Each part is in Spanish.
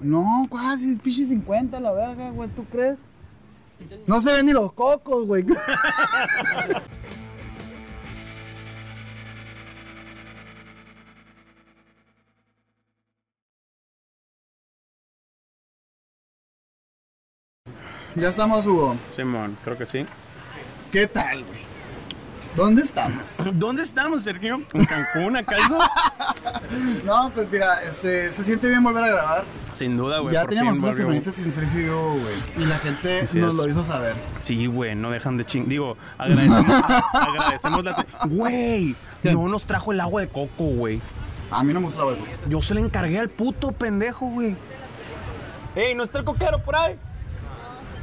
No, casi, pinche 50 la verga, güey, ¿tú crees? No se ven ni los cocos, güey. ya estamos, Hugo. Simón, creo que sí. ¿Qué tal, güey? ¿Dónde estamos? ¿Dónde estamos, Sergio? ¿En Cancún, acaso? no, pues mira, este, se siente bien volver a grabar. Sin duda, güey. Ya teníamos unas semanitas sin Sergio y yo, güey. Y la gente Así nos es. lo hizo saber. Sí, güey, no dejan de ching. Digo, agradecemos, agradecemos la. Güey, no nos trajo el agua de coco, güey. A mí no me gusta la verga. Yo se le encargué al puto pendejo, güey. ¡Ey, no está el coquero por ahí!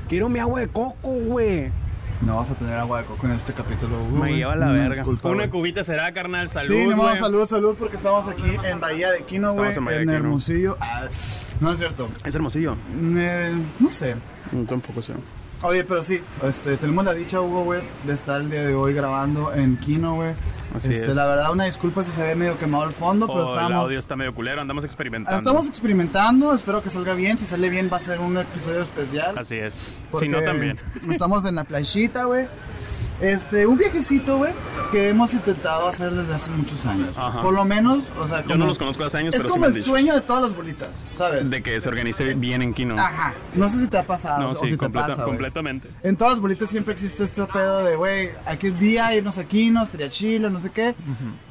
Quiero mi agua de coco, güey. No vas a tener agua de coco en este capítulo, Hugo. Me güey. lleva la Una verga. disculpa, Una güey. cubita será, carnal. Salud, Sí, no, güey. salud, salud, porque estamos aquí en Bahía de Quino, güey. Estamos en Bahía En, Quino. Hermosillo. Ah, no es cierto. Es hermosillo. Eh, no sé. No, tampoco sé. Oye, pero sí, este, tenemos la dicha, Hugo, güey, de estar el día de hoy grabando en Kino, güey. Así Este, es. La verdad, una disculpa si se ve medio quemado el fondo, pero Oh, el estamos... audio está medio culero, andamos experimentando. Estamos experimentando, espero que salga bien. Si sale bien, va a ser un episodio especial. Así es. Si no, también. Estamos en la playita, güey. Este, un viajecito, güey, que hemos intentado hacer desde hace muchos años. Ajá. Por lo menos, o sea, Yo no los conozco hace años, Es pero sí como han el dicho. sueño de todas las bolitas, ¿sabes? De que se organice bien en Kino. Ajá. No sé si te ha pasado No, o sí, si te completa- pasa, güey. completamente. En todas las bolitas siempre existe este pedo de, güey, aquel día irnos aquí, no estaría chilo, no sé qué.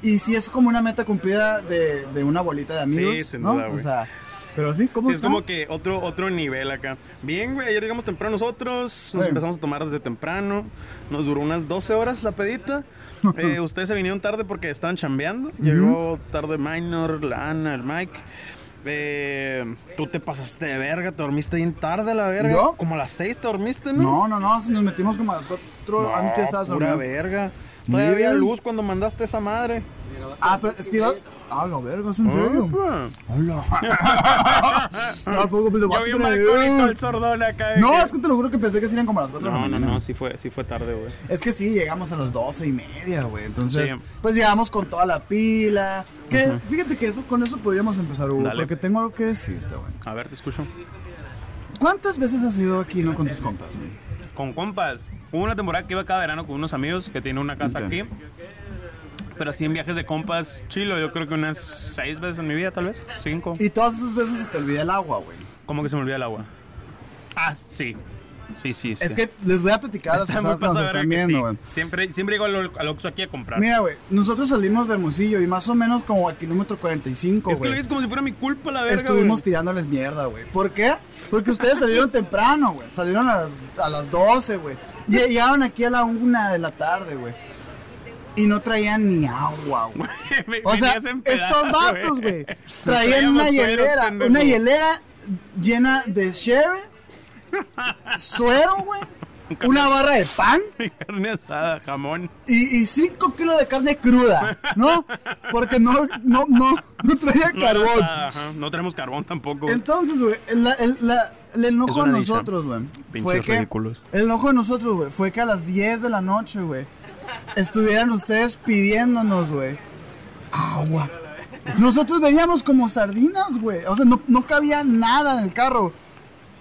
Y si es como una meta cumplida de, de una bolita de amigos, Sí, sin ¿no? duda, o güey. sea, pero sí, ¿cómo Sí, es estás? como que otro, otro nivel acá. Bien, güey, ayer llegamos temprano nosotros, nos empezamos a tomar desde temprano, nos duró unas 12 horas la pedita. Eh, ustedes se vinieron tarde porque estaban chambeando. Llegó tarde Minor, la Ana, el Mike. Eh, tú te pasaste de verga, te dormiste bien tarde la verga. ¿Yo? Como a las 6 te dormiste, ¿no? No, no, no, nos metimos como a las 4 No, antes pura dormido. verga. Todavía había luz cuando mandaste esa madre. Ah, pero es que iba... Ah, la verga, es en serio. Ah. Hola. Ah, poco, pues, Yo vato, vi que un me- balcónico el sordón acá. No, que- es que te lo juro que pensé que serían como a las 4 de la No, no, mañana. no, sí fue, sí fue tarde, güey. Es que sí, llegamos a las 12 y media, güey. Entonces, Sí. pues llegamos con toda la pila. Que fíjate que eso, con eso podríamos empezar, Hugo, Dale. porque tengo algo que decirte, güey. A ver, te escucho. ¿Cuántas veces has ido aquí, no, con tus compas, güey? Con compas. Hubo una temporada que iba cada verano con unos amigos que tienen una casa aquí. Pero así en viajes de compas, chilo, yo creo que unas seis veces en mi vida, tal vez. Cinco. Y todas esas veces se te olvida el agua, güey. ¿Cómo que se me olvida el agua? Ah, sí. Sí, sí, sí. Es que les voy a platicar a las personas que nos están que sí. güey. Siempre, siempre llego al, al Oxxo aquí a comprar. Mira, güey, nosotros salimos de Hermosillo y más o menos como al kilómetro 45, es que lo güey. dices como si fuera mi culpa la verga, Estuvimos güey. tirándoles mierda, güey. ¿Por qué? Porque ustedes salieron temprano, güey. Salieron a las, a las 12, güey. Llegaron aquí a la 1 de la tarde, güey. Y no traían ni agua, güey. O sea, estos vatos, güey, traían una hielera, una hielera llena de sherry, suero, güey, una barra de pan Carne asada, jamón. y 5 kilos de carne cruda, ¿no? Porque no, no, no, no traía No carbón. asada, ajá. No tenemos carbón tampoco. Entonces, güey, el, el- la- el enojo de nosotros, güey, fue que ridículos. el enojo de nosotros, güey, fue que a las 10 de la noche, güey, estuvieran ustedes pidiéndonos, güey, agua. Nosotros veníamos como sardinas, güey. O sea, no, no cabía nada en el carro.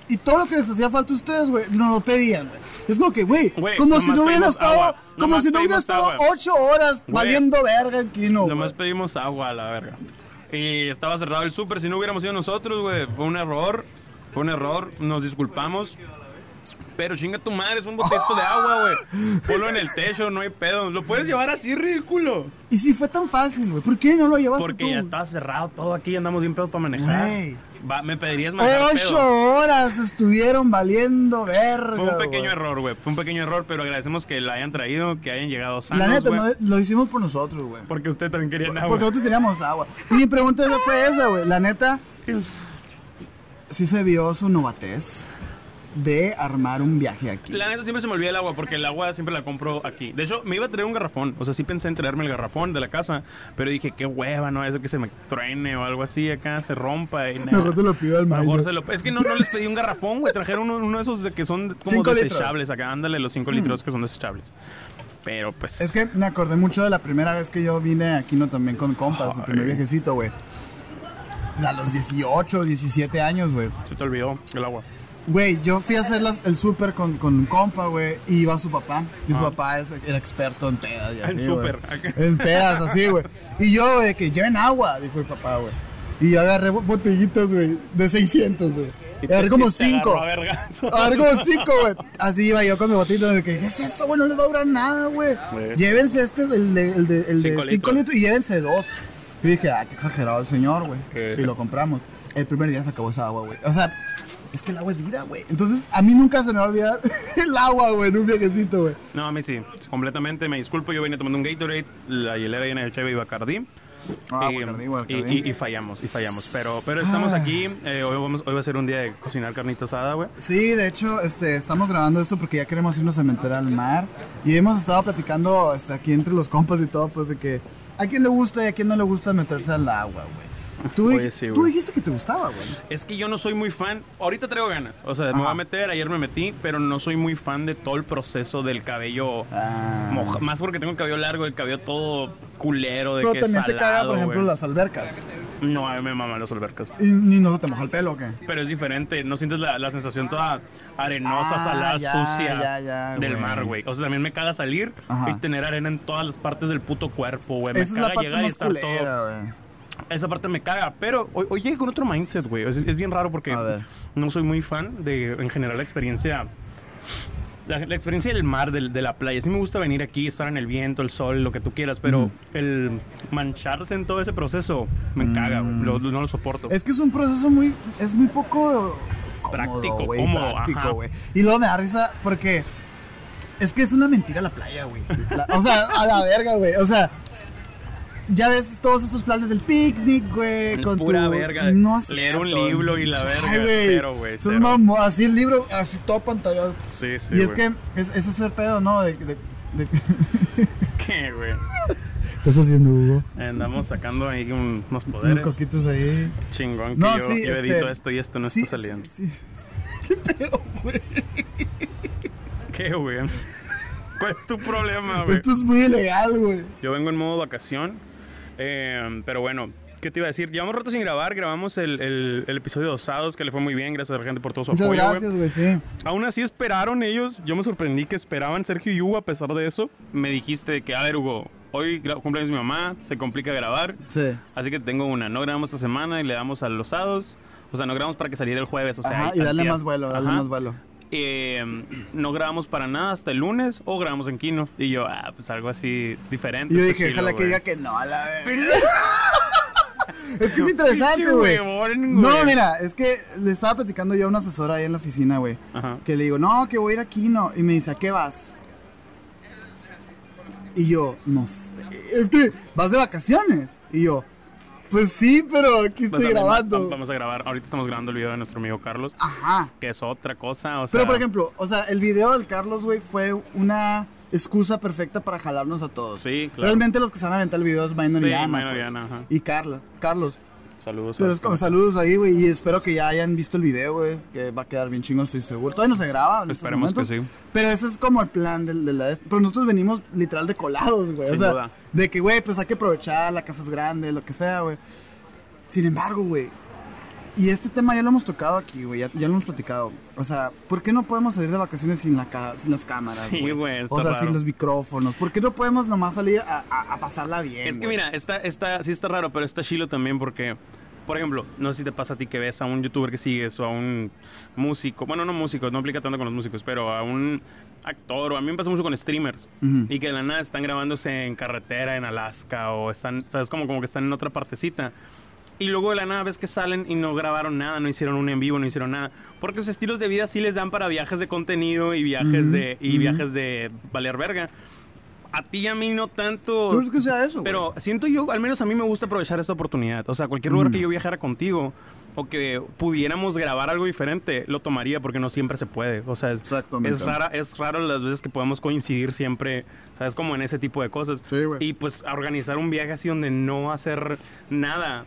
Y todo lo que les hacía falta a ustedes, güey, nos lo pedían, güey. Es como que, güey, como si no hubiera estado, agua. como Nomás si no hubiera estado agua. ocho horas valiendo verga aquí, no. Nomás pedimos agua a la verga. Y estaba cerrado el súper. Si no hubiéramos ido nosotros, güey. Fue un error. Fue un error. Nos disculpamos. Pero chinga tu madre, es un botito de agua, güey. Ponlo en el techo, no hay pedo. Lo puedes llevar así, ridículo. Y si fue tan fácil, güey, ¿por qué no lo llevaste Porque tú? ya estaba cerrado todo aquí, andamos bien pedos para manejar. Va, me pedirías manejar Ocho pedo. horas estuvieron valiendo verga. Fue un pequeño error, güey. Fue un pequeño error, pero agradecemos que la hayan traído, que hayan llegado sanos, La neta, no, lo hicimos por nosotros, güey. Porque usted también quería agua. Porque nosotros teníamos agua. Y mi pregunta fue esa, güey. La neta, sí se vio su novatez de armar un viaje aquí. La neta siempre se me olvida el agua porque el agua siempre la compro aquí. De hecho, me iba a traer un garrafón. O sea, sí pensé en traerme el garrafón de la casa. Pero dije, qué hueva, ¿no? Eso que se me truene o algo así acá, se rompa. Y nada. Mejor te lo pido al Mejor mayo. se lo- Es que no, no les pedí un garrafón, güey. Trajeron uno, uno de esos de que son como Cinco litros. desechables acá. Ándale, los 5 litros que son desechables. Pero pues. Es que me acordé mucho de la primera vez que yo vine aquí, no también con compas, su primer viajecito, güey. A los 18, 17 años, güey. Se te olvidó el agua. Güey, yo fui a hacer las- el súper con, con un compa, güey, y iba su papá. Y su Ah. papá es- era experto en pedas y En así, güey. súper. En pedas, así, güey. Y yo, güey, que lleven agua, dijo el papá, güey. Y yo agarré bo- botellitas, güey, de 600, güey. Agarré como y te agarró 5. a vergazo. Agarré como 5, güey. Así iba yo con mi botita de que, ¿qué es eso, güey? No les va a durar nada, güey. Güey. Llévense este, el de 5 el de, el de litros. litros. y llévense dos. Y dije, ah, qué exagerado el señor, güey. Y lo compramos. El primer día se acabó esa agua, güey. O sea, es que el agua es vida, güey. Entonces, a mí nunca se me va a olvidar el agua, güey, en un viajecito, güey. No, a mí sí, completamente. Me disculpo, yo venía tomando un Gatorade, la hielera llena de Cheve y Bacardí. Ah, y, Bacardí, y- Bacardí. y- y fallamos, y fallamos. Pero, pero estamos Ah. aquí. eh, hoy, vamos, hoy va a ser un día de cocinar carnita asada, güey. Sí, de hecho, este, estamos grabando esto porque ya queremos irnos a meter al mar. Y hemos estado platicando este, aquí entre los compas y todo, pues de que a quién le gusta y a quién no le gusta meterse al agua, güey. Tú, Oye, dij- sí, tú dijiste que te gustaba, güey. Es que yo no soy muy fan. Ahorita traigo ganas. O sea, me voy a meter. Ayer me metí, pero no soy muy fan de todo el proceso del cabello. Ah. moja- más porque tengo el cabello largo, el cabello todo culero, de Pero que también te caga, salado, por ejemplo, las albercas. No, a mí me maman las albercas. Y ni no te moja el pelo, ¿o qué? Pero es diferente, no sientes la, la sensación toda arenosa, Ah, salada, ya, sucia ya, ya, del mar, güey. O sea, también me caga salir Ajá. y tener arena en todas las partes del puto cuerpo, güey. Me Esa es caga la parte llegar y estar todo. culera, güey. Esa parte me caga, pero hoy, hoy llegué con otro mindset, güey. Es, es bien raro porque no soy muy fan de, en general, la experiencia. La, la experiencia del mar, del- de la playa. Sí me gusta venir aquí, estar en el viento, el sol, lo que tú quieras, pero el mancharse en todo ese proceso me caga, güey. Lo- lo- no lo soporto. Es que es un proceso muy. Es muy poco. cómodo, Práctico, güey, cómodo, práctico, güey. Y luego me da risa porque. Es que es una mentira la playa, güey. O sea, a la verga, güey. O sea. Ya ves todos estos planes del picnic, güey. Con Pura tu, verga. No es Leer un libro y la verga. Ay, güey. Cero, güey. Cero. así el libro, así todo pantalla. Sí, sí. y es que es, ese es el pedo, ¿no? De, de, de- ¿Qué, güey? ¿Qué estás haciendo, Hugo? Andamos sacando ahí un- unos Unos poderes. coquitos ahí. Chingón. Que No, yo, sí, yo este, edito esto y esto no sí, está saliendo. sí, sí. ¿Qué pedo, güey? ¿Qué, güey? ¿Cuál es tu problema, güey? Esto es muy ilegal, güey. Yo vengo en modo vacación. Eh, pero bueno, ¿qué te iba a decir? Llevamos rato sin grabar. Grabamos el, el- el episodio de Osados, que le fue muy bien. Gracias a la gente por todo su Muchas apoyo, gracias, güey, sí. Aún así esperaron ellos. Yo me sorprendí que esperaban Sergio y Hugo a pesar de eso. Me dijiste que, a ver, Hugo, hoy cumpleaños mi mamá, se complica grabar. Sí. Así que tengo una. No grabamos esta semana y le damos a los sábados. O sea, no grabamos para que saliera el jueves. O sea, Ajá, y darle más vuelo, darle más vuelo. Eh, no grabamos para nada hasta el lunes o grabamos en Kino. Y yo, ah, pues algo así diferente. Y yo está dije, ojalá que diga que no, a la vez. Es que es interesante, güey. No, mira, es que le estaba platicando yo a una asesora ahí en la oficina, güey. Que le digo, no, que voy a ir aquí, no. Y me dice, ¿a qué vas? Y yo, no sé. Es que vas de vacaciones. Y yo, pues sí, pero aquí estoy grabando. va- Vamos a grabar. Ahorita estamos grabando el video de nuestro amigo Carlos, Ajá. que es otra cosa. O sea, Pero por ejemplo, o sea, el video del Carlos, güey, fue una excusa perfecta para jalarnos a todos. Sí, claro. Realmente los que se van a aventar el video es Minor Sí, y Ana. Pues. Y Carlos. Carlos. Saludos. Pero es como saludos ahí, güey, y espero que ya hayan visto el video, güey, que va a quedar bien chingón, estoy seguro. Todavía no se graba en estos Esperemos que sí. Pero ese es como el plan del- de, la... Pero nosotros venimos literal de colados, güey. O sea, duda. de que, güey, pues hay que aprovechar, la casa es grande, lo que sea, güey. Sin embargo, güey, y este tema ya lo hemos tocado aquí, güey, ya, ya lo hemos platicado. O sea, ¿por qué no podemos salir de vacaciones sin, la ca- sin las cámaras, Sí, güey? O sea, raro. sin los micrófonos. ¿Por qué no podemos nomás salir a, a- a pasarla bien, Es que mira, está, está, sí está raro, pero está chilo también porque, por ejemplo, no sé si te pasa a ti que ves a un youtuber que sigues o a un músico, bueno, no músico, no aplica tanto con los músicos, pero a un actor o a mí me pasa mucho con streamers y que de la nada están grabándose en carretera en Alaska o están, sabes, como, como que están en otra partecita. Y luego de la nada ves que salen y no grabaron nada, no hicieron un en vivo, no hicieron nada. Porque los estilos de vida sí les dan para viajes de contenido y viajes de y viajes de valer verga. A ti y a mí no tanto. ¿Tú crees que sea eso, güey? Pero siento yo, al menos a mí me gusta aprovechar esta oportunidad. O sea, cualquier lugar que yo viajara contigo o que pudiéramos grabar algo diferente, lo tomaría porque no siempre se puede. O sea, es, es rara, es raro las veces que podemos coincidir siempre, ¿sabes? Como en ese tipo de cosas. Sí, güey. y pues a organizar un viaje así donde no hacer nada.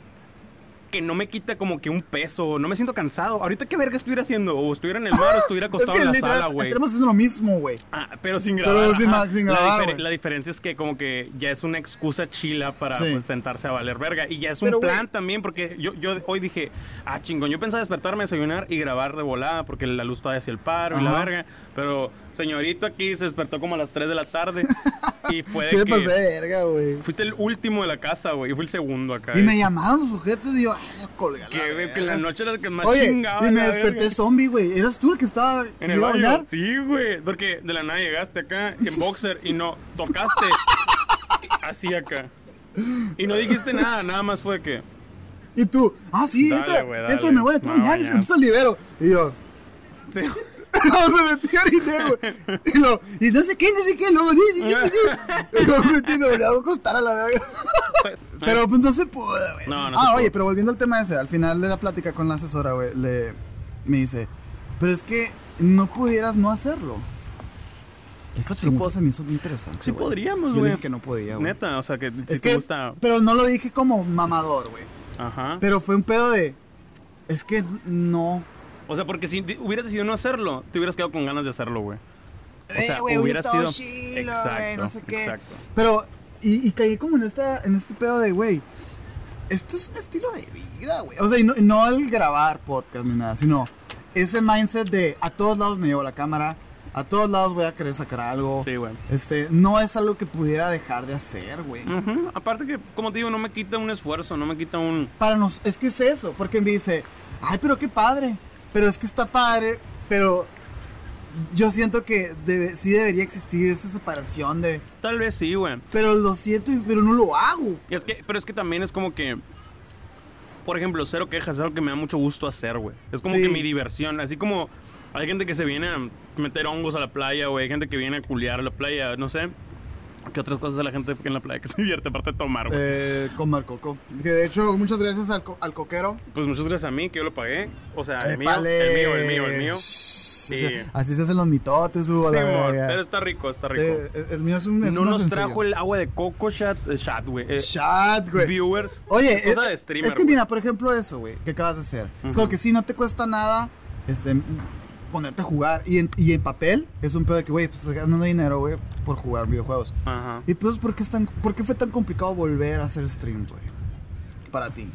Que no me quita como que un peso, no me siento cansado. Ahorita qué verga estuviera haciendo, o estuviera en el mar o estuviera acostado en la literal, sala, güey. Estaremos haciendo lo mismo, güey. Ah, pero sin grabar. Pero sin ajá. sin La grabar, difer- güey. La, diferencia es que como que ya es una excusa chila para Sí. pues, sentarse a valer verga. Y ya es un Pero, plan también, porque yo, yo hoy dije, ah, chingón, yo pensaba despertarme, desayunar y grabar de volada, porque la luz todavía hacía el paro y la Ajá. verga. Pero señorito aquí se despertó como a las 3 de la tarde y fue de Sí me que pasé de verga, güey. fuiste el último de la casa, güey, y fui el segundo acá. Y me llamaron los sujetos y yo, que, güey, que en la noche era el que más Oye, chingaba. y me la desperté verga. zombie, güey. ¿Eras tú el que estaba En el a baño. Sí, güey. Porque de la nada llegaste acá en boxer y no tocaste. así acá. Y no dijiste nada, nada más fue que. Y tú, ah, sí, Dale, entra, me voy a entrar a Me voy a bañar, bañar. entonces libero. Y yo, Sí. me metí a orinar, güey. Y, lo, y no sé qué, no sé qué, luego, y, yo me metí, voy a la verga. Pero pues no se pudo, güey. No, no ah, pudo. oye, pero volviendo al tema ese, al final de la plática con la asesora, güey, le, me dice, pero es que no pudieras no hacerlo. Esa Sí pregunta se me hizo muy interesante. Sí podríamos, Yo güey. dije que no podía, güey. Neta, o sea, que si Es te que, gusta. pero no lo dije como mamador, güey. Ajá. Pero fue un pedo de, es que no. O sea, porque si hubieras decidido no hacerlo, te hubieras quedado con ganas de hacerlo, güey. O sea, Eh, güey, hubiera estado sido- chilo, Exacto, güey, no sé qué. exacto. Pero, y, y caí como en, esta, en este pedo de, güey, esto es un estilo de vida, güey. O sea, y no, no el grabar podcast ni nada, sino ese mindset de a todos lados me llevo la cámara, a todos lados voy a querer sacar algo. Sí, güey. Este, no es algo que pudiera dejar de hacer, güey. Aparte que, como te digo, no me quita un esfuerzo, no me quita un. Para nos, es que es eso, porque me dice, ay, pero qué padre, pero es que está padre, pero yo siento que debe- sí debería existir esa separación de, Tal vez sí, güey. pero lo siento, pero no lo hago. Es que, pero es que también es como que. Por ejemplo, cero quejas, es algo que me da mucho gusto hacer, güey. Es como Sí. que mi diversión. Así como hay gente que se viene a meter hongos a la playa, güey. Hay gente que viene a culiar a la playa, no sé. ¿Qué otras cosas hace la gente en la playa que se divierte aparte de tomar, güey? Eh, comer coco. Que de hecho, muchas gracias al, co- al coquero. Pues muchas gracias a mí, que yo lo pagué. O sea, el mío, el mío, el mío, el mío. Sí. Así se hacen los mitotes, Hugo, Sí, pero está rico, está Sí, rico. el- el mío es un. es no nos trajo el agua de coco chat, eh, chat, güey. Eh, Chat, güey. viewers. Oye, es cosa de streamer. es que güey. mira, por ejemplo, eso, güey, que acabas de hacer. Es como que sí, no te cuesta nada este, ponerte a jugar. Y en, y en papel es un pedo de que, güey, pues ganando dinero, güey, por jugar videojuegos. Ajá. Y pues, ¿por qué, es tan- ¿por qué fue tan complicado volver a hacer streams, güey? Para ti.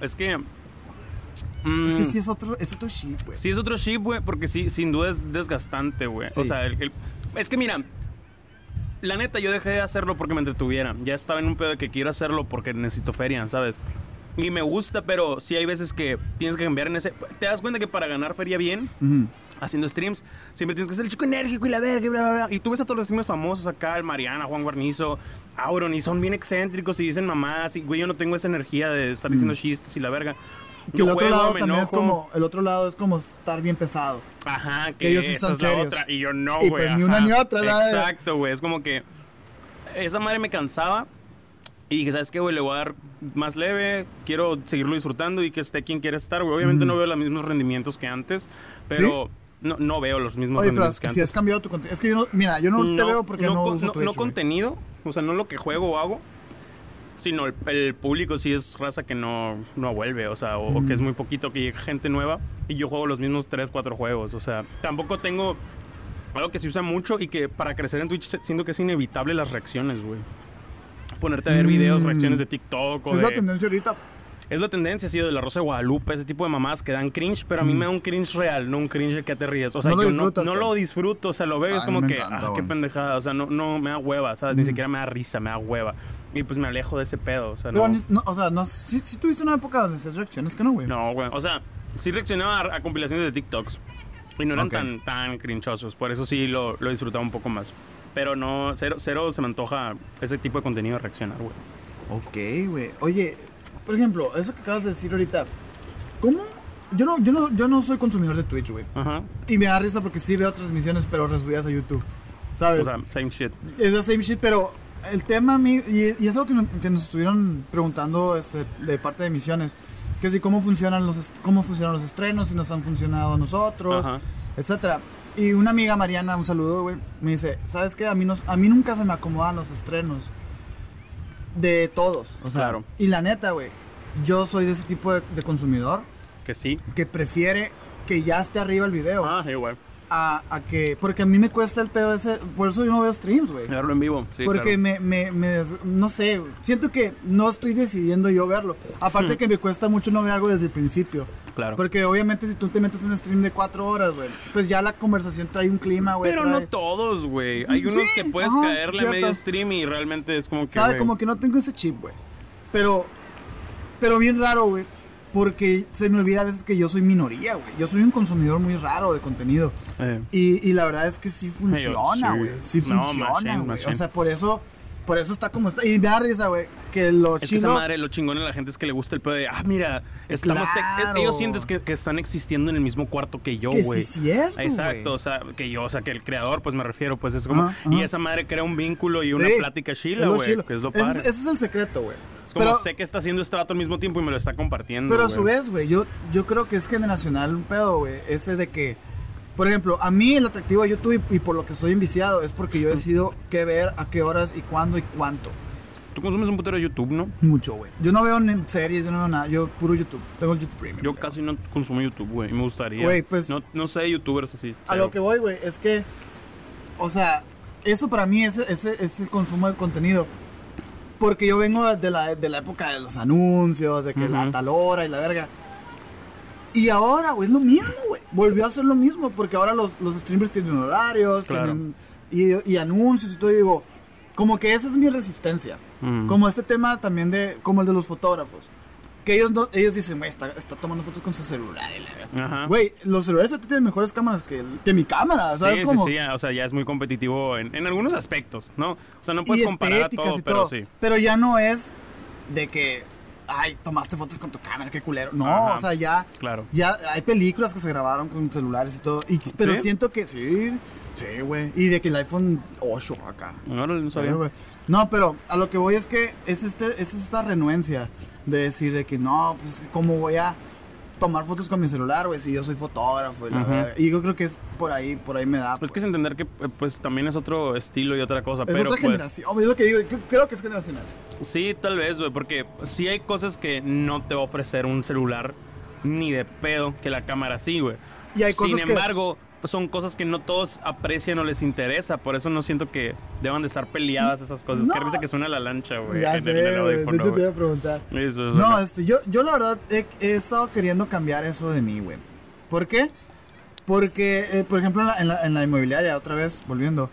Es que. Es que mm, sí es otro, es otro shit, güey. Sí, es otro chip, güey, porque sí, sin duda es desgastante, güey. Sí. O sea, el- el- es que mira, la neta, yo dejé de hacerlo porque me entretuviera. Ya estaba en un pedo de que quiero hacerlo porque necesito feria, ¿sabes? Y me gusta, pero sí hay veces que tienes que cambiar en ese. Te das cuenta que para ganar feria bien, Ujú. Haciendo streams, siempre tienes que ser el chico enérgico y la verga, y bla, bla, bla. Y tú ves a todos los streamers famosos acá, el Mariana, Juan Guarnizo, Auron, y son bien excéntricos y dicen mamás, y güey, yo no tengo esa energía de estar diciendo chistes y la verga. Mm. Que el otro juego, lado también es como, el otro lado es como estar bien pesado. Ajá, que, Que ellos sí son serios. otra. Y yo no, güey. pues ni una ni otra, la- Exacto, güey. Es como que esa madre me cansaba. Y dije, ¿sabes qué, güey? Le voy a dar más leve. Quiero seguirlo disfrutando y que esté quien quiera estar, güey. Obviamente no veo los mismos rendimientos que antes, pero no, no veo los mismos Oye, pero que si has cambiado tu contenido. Es que yo no, mira, yo no, te veo porque no, con- uso no- Twitch, no contenido, o sea, no lo que juego o hago, sino el, el público sí es raza que no, no vuelve, o sea, o, o que es muy poquito, que llega gente nueva y yo juego los mismos 3, 4 juegos, o sea, tampoco tengo algo que se usa mucho y que para crecer en Twitch siento que es inevitable las reacciones, güey. Ponerte a ver videos, Mm. reacciones de TikTok o Es la de... tendencia ahorita. Es la tendencia, sí, de la Rosa de Guadalupe, ese tipo de mamás que dan cringe, pero a mí me da un cringe real, no un cringe que te ríes. O sea, Mm. No yo no, no lo disfruto, o sea, lo veo y es como que, encanta, ah, qué pendejada, o sea, no, no me da hueva, ¿sabes? Ni siquiera me da risa, me da hueva. Y pues me alejo de ese pedo, o sea, Pero, no. ni- no, o sea, no, si, si tuviste una época donde hacías reacciones que no, güey. No, güey, o sea, sí reaccionaba a, a compilaciones de TikToks y no eran Ok. tan, tan crinchosos, por eso sí lo, lo disfrutaba un poco más. Pero no, cero, cero se me antoja ese tipo de contenido de reaccionar, güey. Ok, güey. Oye, por ejemplo, eso que acabas de decir ahorita, ¿cómo? Yo no, yo no, yo no soy consumidor de Twitch, güey. Ajá. Y me da risa porque sí veo transmisiones, pero resubidas a YouTube. ¿Sabes? O sea, same shit. es la same shit, pero el tema a mí, y, y es algo que, no- que nos estuvieron preguntando este, de parte de misiones, que si cómo funcionan los cómo funcionan los estrenos, si nos han funcionado a nosotros, Ajá. etcétera. Y una amiga Mariana, un saludo, güey, me dice, ¿sabes qué? A mí, nos, a mí nunca se me acomodan los estrenos de todos, o sea, Claro. y la neta, güey, yo soy de ese tipo de, de consumidor Que sí. que prefiere que ya esté arriba el video Ah, igual. A, a que. Porque a mí me cuesta el pedo ese. Por eso yo no veo streams, güey. Verlo en vivo. Sí, porque claro. me, me, me no sé, siento que no estoy decidiendo yo verlo. Aparte que me cuesta mucho no ver algo desde el principio. Claro. Porque obviamente si tú te metes en un stream de cuatro horas, güey, pues ya la conversación trae un clima, güey. Pero trae- no todos, güey. Hay unos Sí, que puedes ajá, caerle a medio stream y realmente es como que. Sabe, como que no tengo ese chip, güey. Pero, pero bien raro, güey. Porque se me olvida a veces que yo soy minoría, güey. Yo soy un consumidor muy raro de contenido. eh, Y, y la verdad es que sí funciona, güey. Sí No, funciona, güey. O sea, por eso, por eso está como está. Y me da risa, güey, que lo Es que esa madre, lo chingón de la gente es que le gusta el pedo de, ah, mira, estamos. Claro. Ellos sienten que, que están existiendo en el mismo cuarto que yo, sí güey. es cierto, Exacto, o sea, que yo, o sea, que el creador, pues me refiero, pues es como. Y esa madre crea un vínculo y una Sí, plática chila, güey. Que es lo padre. Ese es el secreto, güey. Es como Pero, sé que está haciendo este vato al mismo tiempo y me lo está compartiendo. pero a su vez, güey, yo, yo creo que es generacional un pedo, güey. Ese de que, por ejemplo, a mí el atractivo de YouTube y, por lo que estoy enviciado es porque yo decido qué ver, a qué horas y cuándo y cuánto. Tú consumes un putero de YouTube, ¿no? Mucho, güey. Yo no veo ni series, yo no veo nada. Yo puro YouTube. Tengo el YouTube Premium. Yo casi no consumo YouTube, güey. Me gustaría. Güey, pues- No, no sé youtubers así. A lo que voy, güey, es que, o sea, eso para mí es, es, es el consumo de contenido. Porque yo vengo de la, de la época de los anuncios, de que la Ujú. tal hora y la verga. Y ahora, güey, es lo mismo, güey. Volvió a ser lo mismo, porque ahora los, los streamers tienen horarios, Claro. tienen y, y anuncios y todo. Y digo, como que esa es mi resistencia. Ujú. Como este tema también de, como el de los fotógrafos. Que ellos, no, ellos dicen, güey, está, está tomando fotos con su celular. y la verga". Ajá. Güey, los celulares ahorita tienen mejores cámaras que, que mi cámara, ¿sabes Sí, cómo? sí, sí, o sea, ya es muy competitivo en, en algunos aspectos, ¿no? O sea, no puedes comparar a todo, y pero todo. sí. Pero ya no es de que, ay, tomaste fotos con tu cámara, qué culero. No, Ajá, o sea, ya, claro. ya hay películas que se grabaron con celulares y todo. Y, pero ¿Sí? siento que sí, sí, güey. Y de que el iPhone 8 acá. Órale, no Sí, sabía. No, pero a lo que voy es que es, este, es esta renuencia de decir de que no, pues cómo voy a tomar fotos con mi celular, güey, si yo soy fotógrafo. Y, la yo creo que es por ahí, por ahí me da. Pues que es entender que eh, pues también es otro estilo y otra cosa, es pero otra pues generación, es lo que digo, yo creo que es generacional. sí, tal vez, güey, porque sí hay cosas que no te va a ofrecer un celular ni de pedo que la cámara sí, güey. Y hay cosas Sin que- embargo, son cosas que no todos aprecian o les interesa, por eso no siento que deban de estar peleadas esas cosas. No. Qué risa que suena la lancha, güey. Ya en el- sé, en de hecho te iba a preguntar. Eso No, este, yo, yo la verdad he, he estado queriendo cambiar eso de mí, güey. ¿Por qué? Porque, eh, por ejemplo, en la, en, la, en la inmobiliaria, otra vez, volviendo,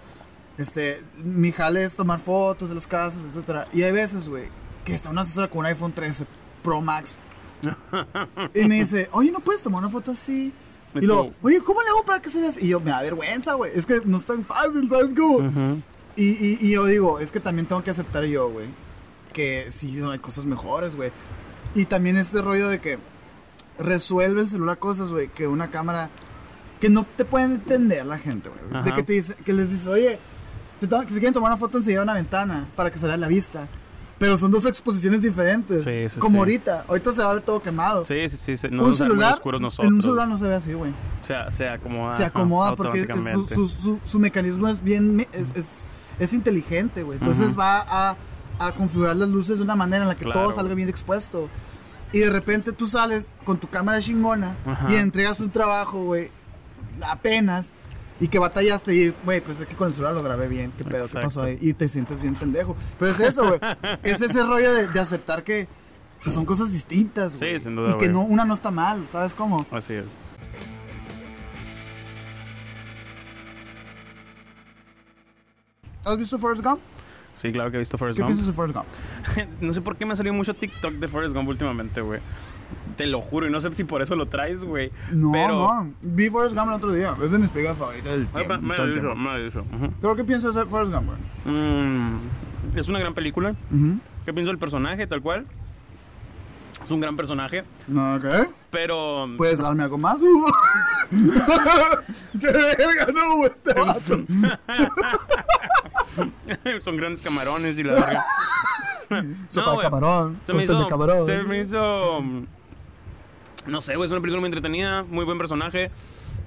este, mi jale es tomar fotos de las casas, etcétera. Y hay veces, güey, que está una asesora con un iPhone 13 Pro Max. y me dice, oye, ¿no puedes tomar una foto así? Y luego, oye, ¿cómo le hago para que se? Y yo, me da vergüenza, güey. Es que no es tan fácil, ¿sabes cómo? y, y, y yo digo, es que también tengo que aceptar yo, güey. Que sí, no hay cosas mejores, güey. Y también este rollo de que resuelve el celular cosas, güey, que una cámara que no te pueden entender la gente, güey. De que te dice, que les dice, oye, que se quieren tomar una foto enseguida de una ventana para que se vea la vista. Pero son dos exposiciones diferentes. Sí, sí, como sí. ahorita. Ahorita se va a ver todo quemado. Sí, sí, sí. No un celular, en un celular no se ve así, güey. Se, se acomoda. se acomoda porque su, su, su, su mecanismo es bien es, es, es inteligente, güey. Entonces va a, a configurar las luces de una manera en la que Claro. todo salga bien expuesto. Y de repente tú sales con tu cámara chingona Ajá. y entregas un trabajo, güey, apenas. Y que batallaste y, güey, pues es que con el celular lo grabé bien, qué pedo, qué Exacto. pasó ahí. Y te sientes bien pendejo. Pero es eso, güey. es ese rollo de, de aceptar que pues, son cosas distintas, Sí, güey. sin duda, Y que no, una no está mal, ¿sabes cómo? Así es. ¿Has visto Forrest Gump? Sí, claro que he visto Forrest ¿Qué Gump. piensas de Forrest Gump? no sé por qué me ha salido mucho TikTok de Forrest Gump últimamente, güey. Te lo juro, y no sé si por eso lo traes, güey. No, pero... no. Vi Forrest Gump el otro día. Es de mis películas favoritas del tiempo. Me tiempo. me lo hizo. Ujú. ¿Pero qué piensas de Forrest Gump, güey? Mm, es una gran película. ¿Qué pienso del personaje, tal cual? Es un gran personaje, No, ¿qué? pero... ¿Puedes darme algo más? ¡Qué verga, no, güey! Este vato. Son grandes camarones y la verga. Sopa de güey. camarón. Se me hizo. de camarón. Se me hizo. No sé, güey. Es una película muy entretenida. Muy buen personaje.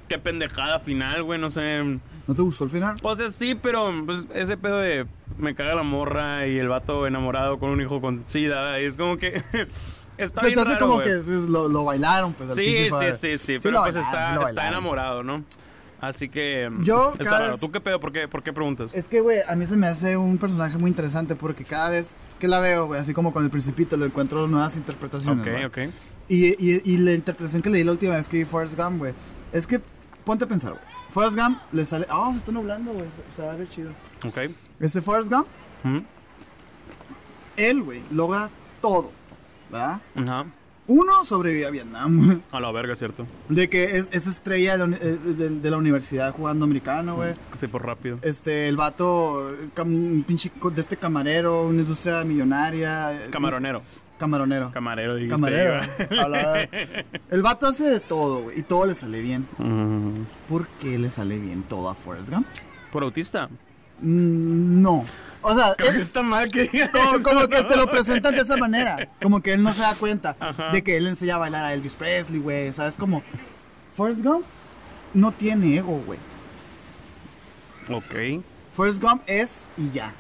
Qué pendejada final, güey. No sé. ¿No te gustó el final? Pues eh, sí, pero pues, ese pedo de. Me caga la morra y el vato enamorado con un hijo con sida. Y es como que. Está Se bien te hace raro, como que lo, lo bailaron, pues. Sí, sí, sí, sí, pero pues bailaron, está, está enamorado, ¿no? Así que. Yo, Está cada raro. vez- ¿Tú qué pedo? ¿Por qué, por qué preguntas? Es que, güey, a mí se me hace un personaje muy interesante porque cada vez que la veo, güey, así como con el Principito, le encuentro nuevas interpretaciones. Ok, güey. ok. Y, y, y la interpretación que leí la última vez que vi Forrest Gump, güey, es que, ponte a pensar, güey. Forrest Gump le sale. Ah, se está nublando, güey. Se, va a ver chido. Ok. Este Forrest Gump, él, güey, logra todo, ¿verdad? Ajá. Uno, sobrevive a Vietnam, güey. A la verga, ¿cierto? De que es, es estrella de la, eh, de, de la universidad jugando americano, güey. Sí, por rápido. Este, el vato, eh, un pinche de este camarero, una industria millonaria. eh, Camaronero. Camaronero. Camarero, dijiste. Camarero. El vato hace de todo, güey, y todo le sale bien. ¿Por qué le sale bien todo a Forrest Gump? ¿Por autista? Mm, no. O sea, está mal que como, como que te lo presentan de esa manera. Como que él no se da cuenta Ajá. de que él le enseña a bailar a Elvis Presley, güey. ¿Sabes? Como Forrest Gump no tiene ego, güey. Ok. Forrest Gump es y ya.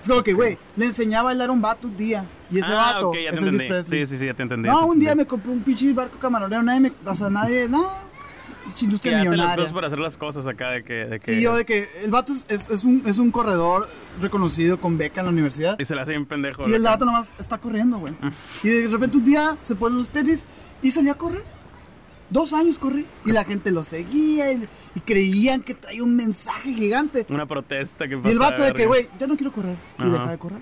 Es como que, güey, le enseñé a bailar a un vato un día. Y ese ah, vato ya te es entendí. Sí, sí, sí, ya te entendí. no, te un día me compré un pinche barco camaronero. Nadie me. O sea, nadie. No. Pinche Que industria hace las cosas para hacer las cosas acá de que... De que Y yo de que el vato es, es, es un, es un corredor reconocido con beca en la universidad. y se le hace bien pendejo. Y el vato nomás está corriendo, güey. Y de repente un día se pone los tenis y salía a correr. Dos años corrí. Y la gente lo seguía y, y creían que traía un mensaje gigante. Una protesta que Y pasa el vato de que, güey, ya no quiero correr. Y Ajá. deja de correr.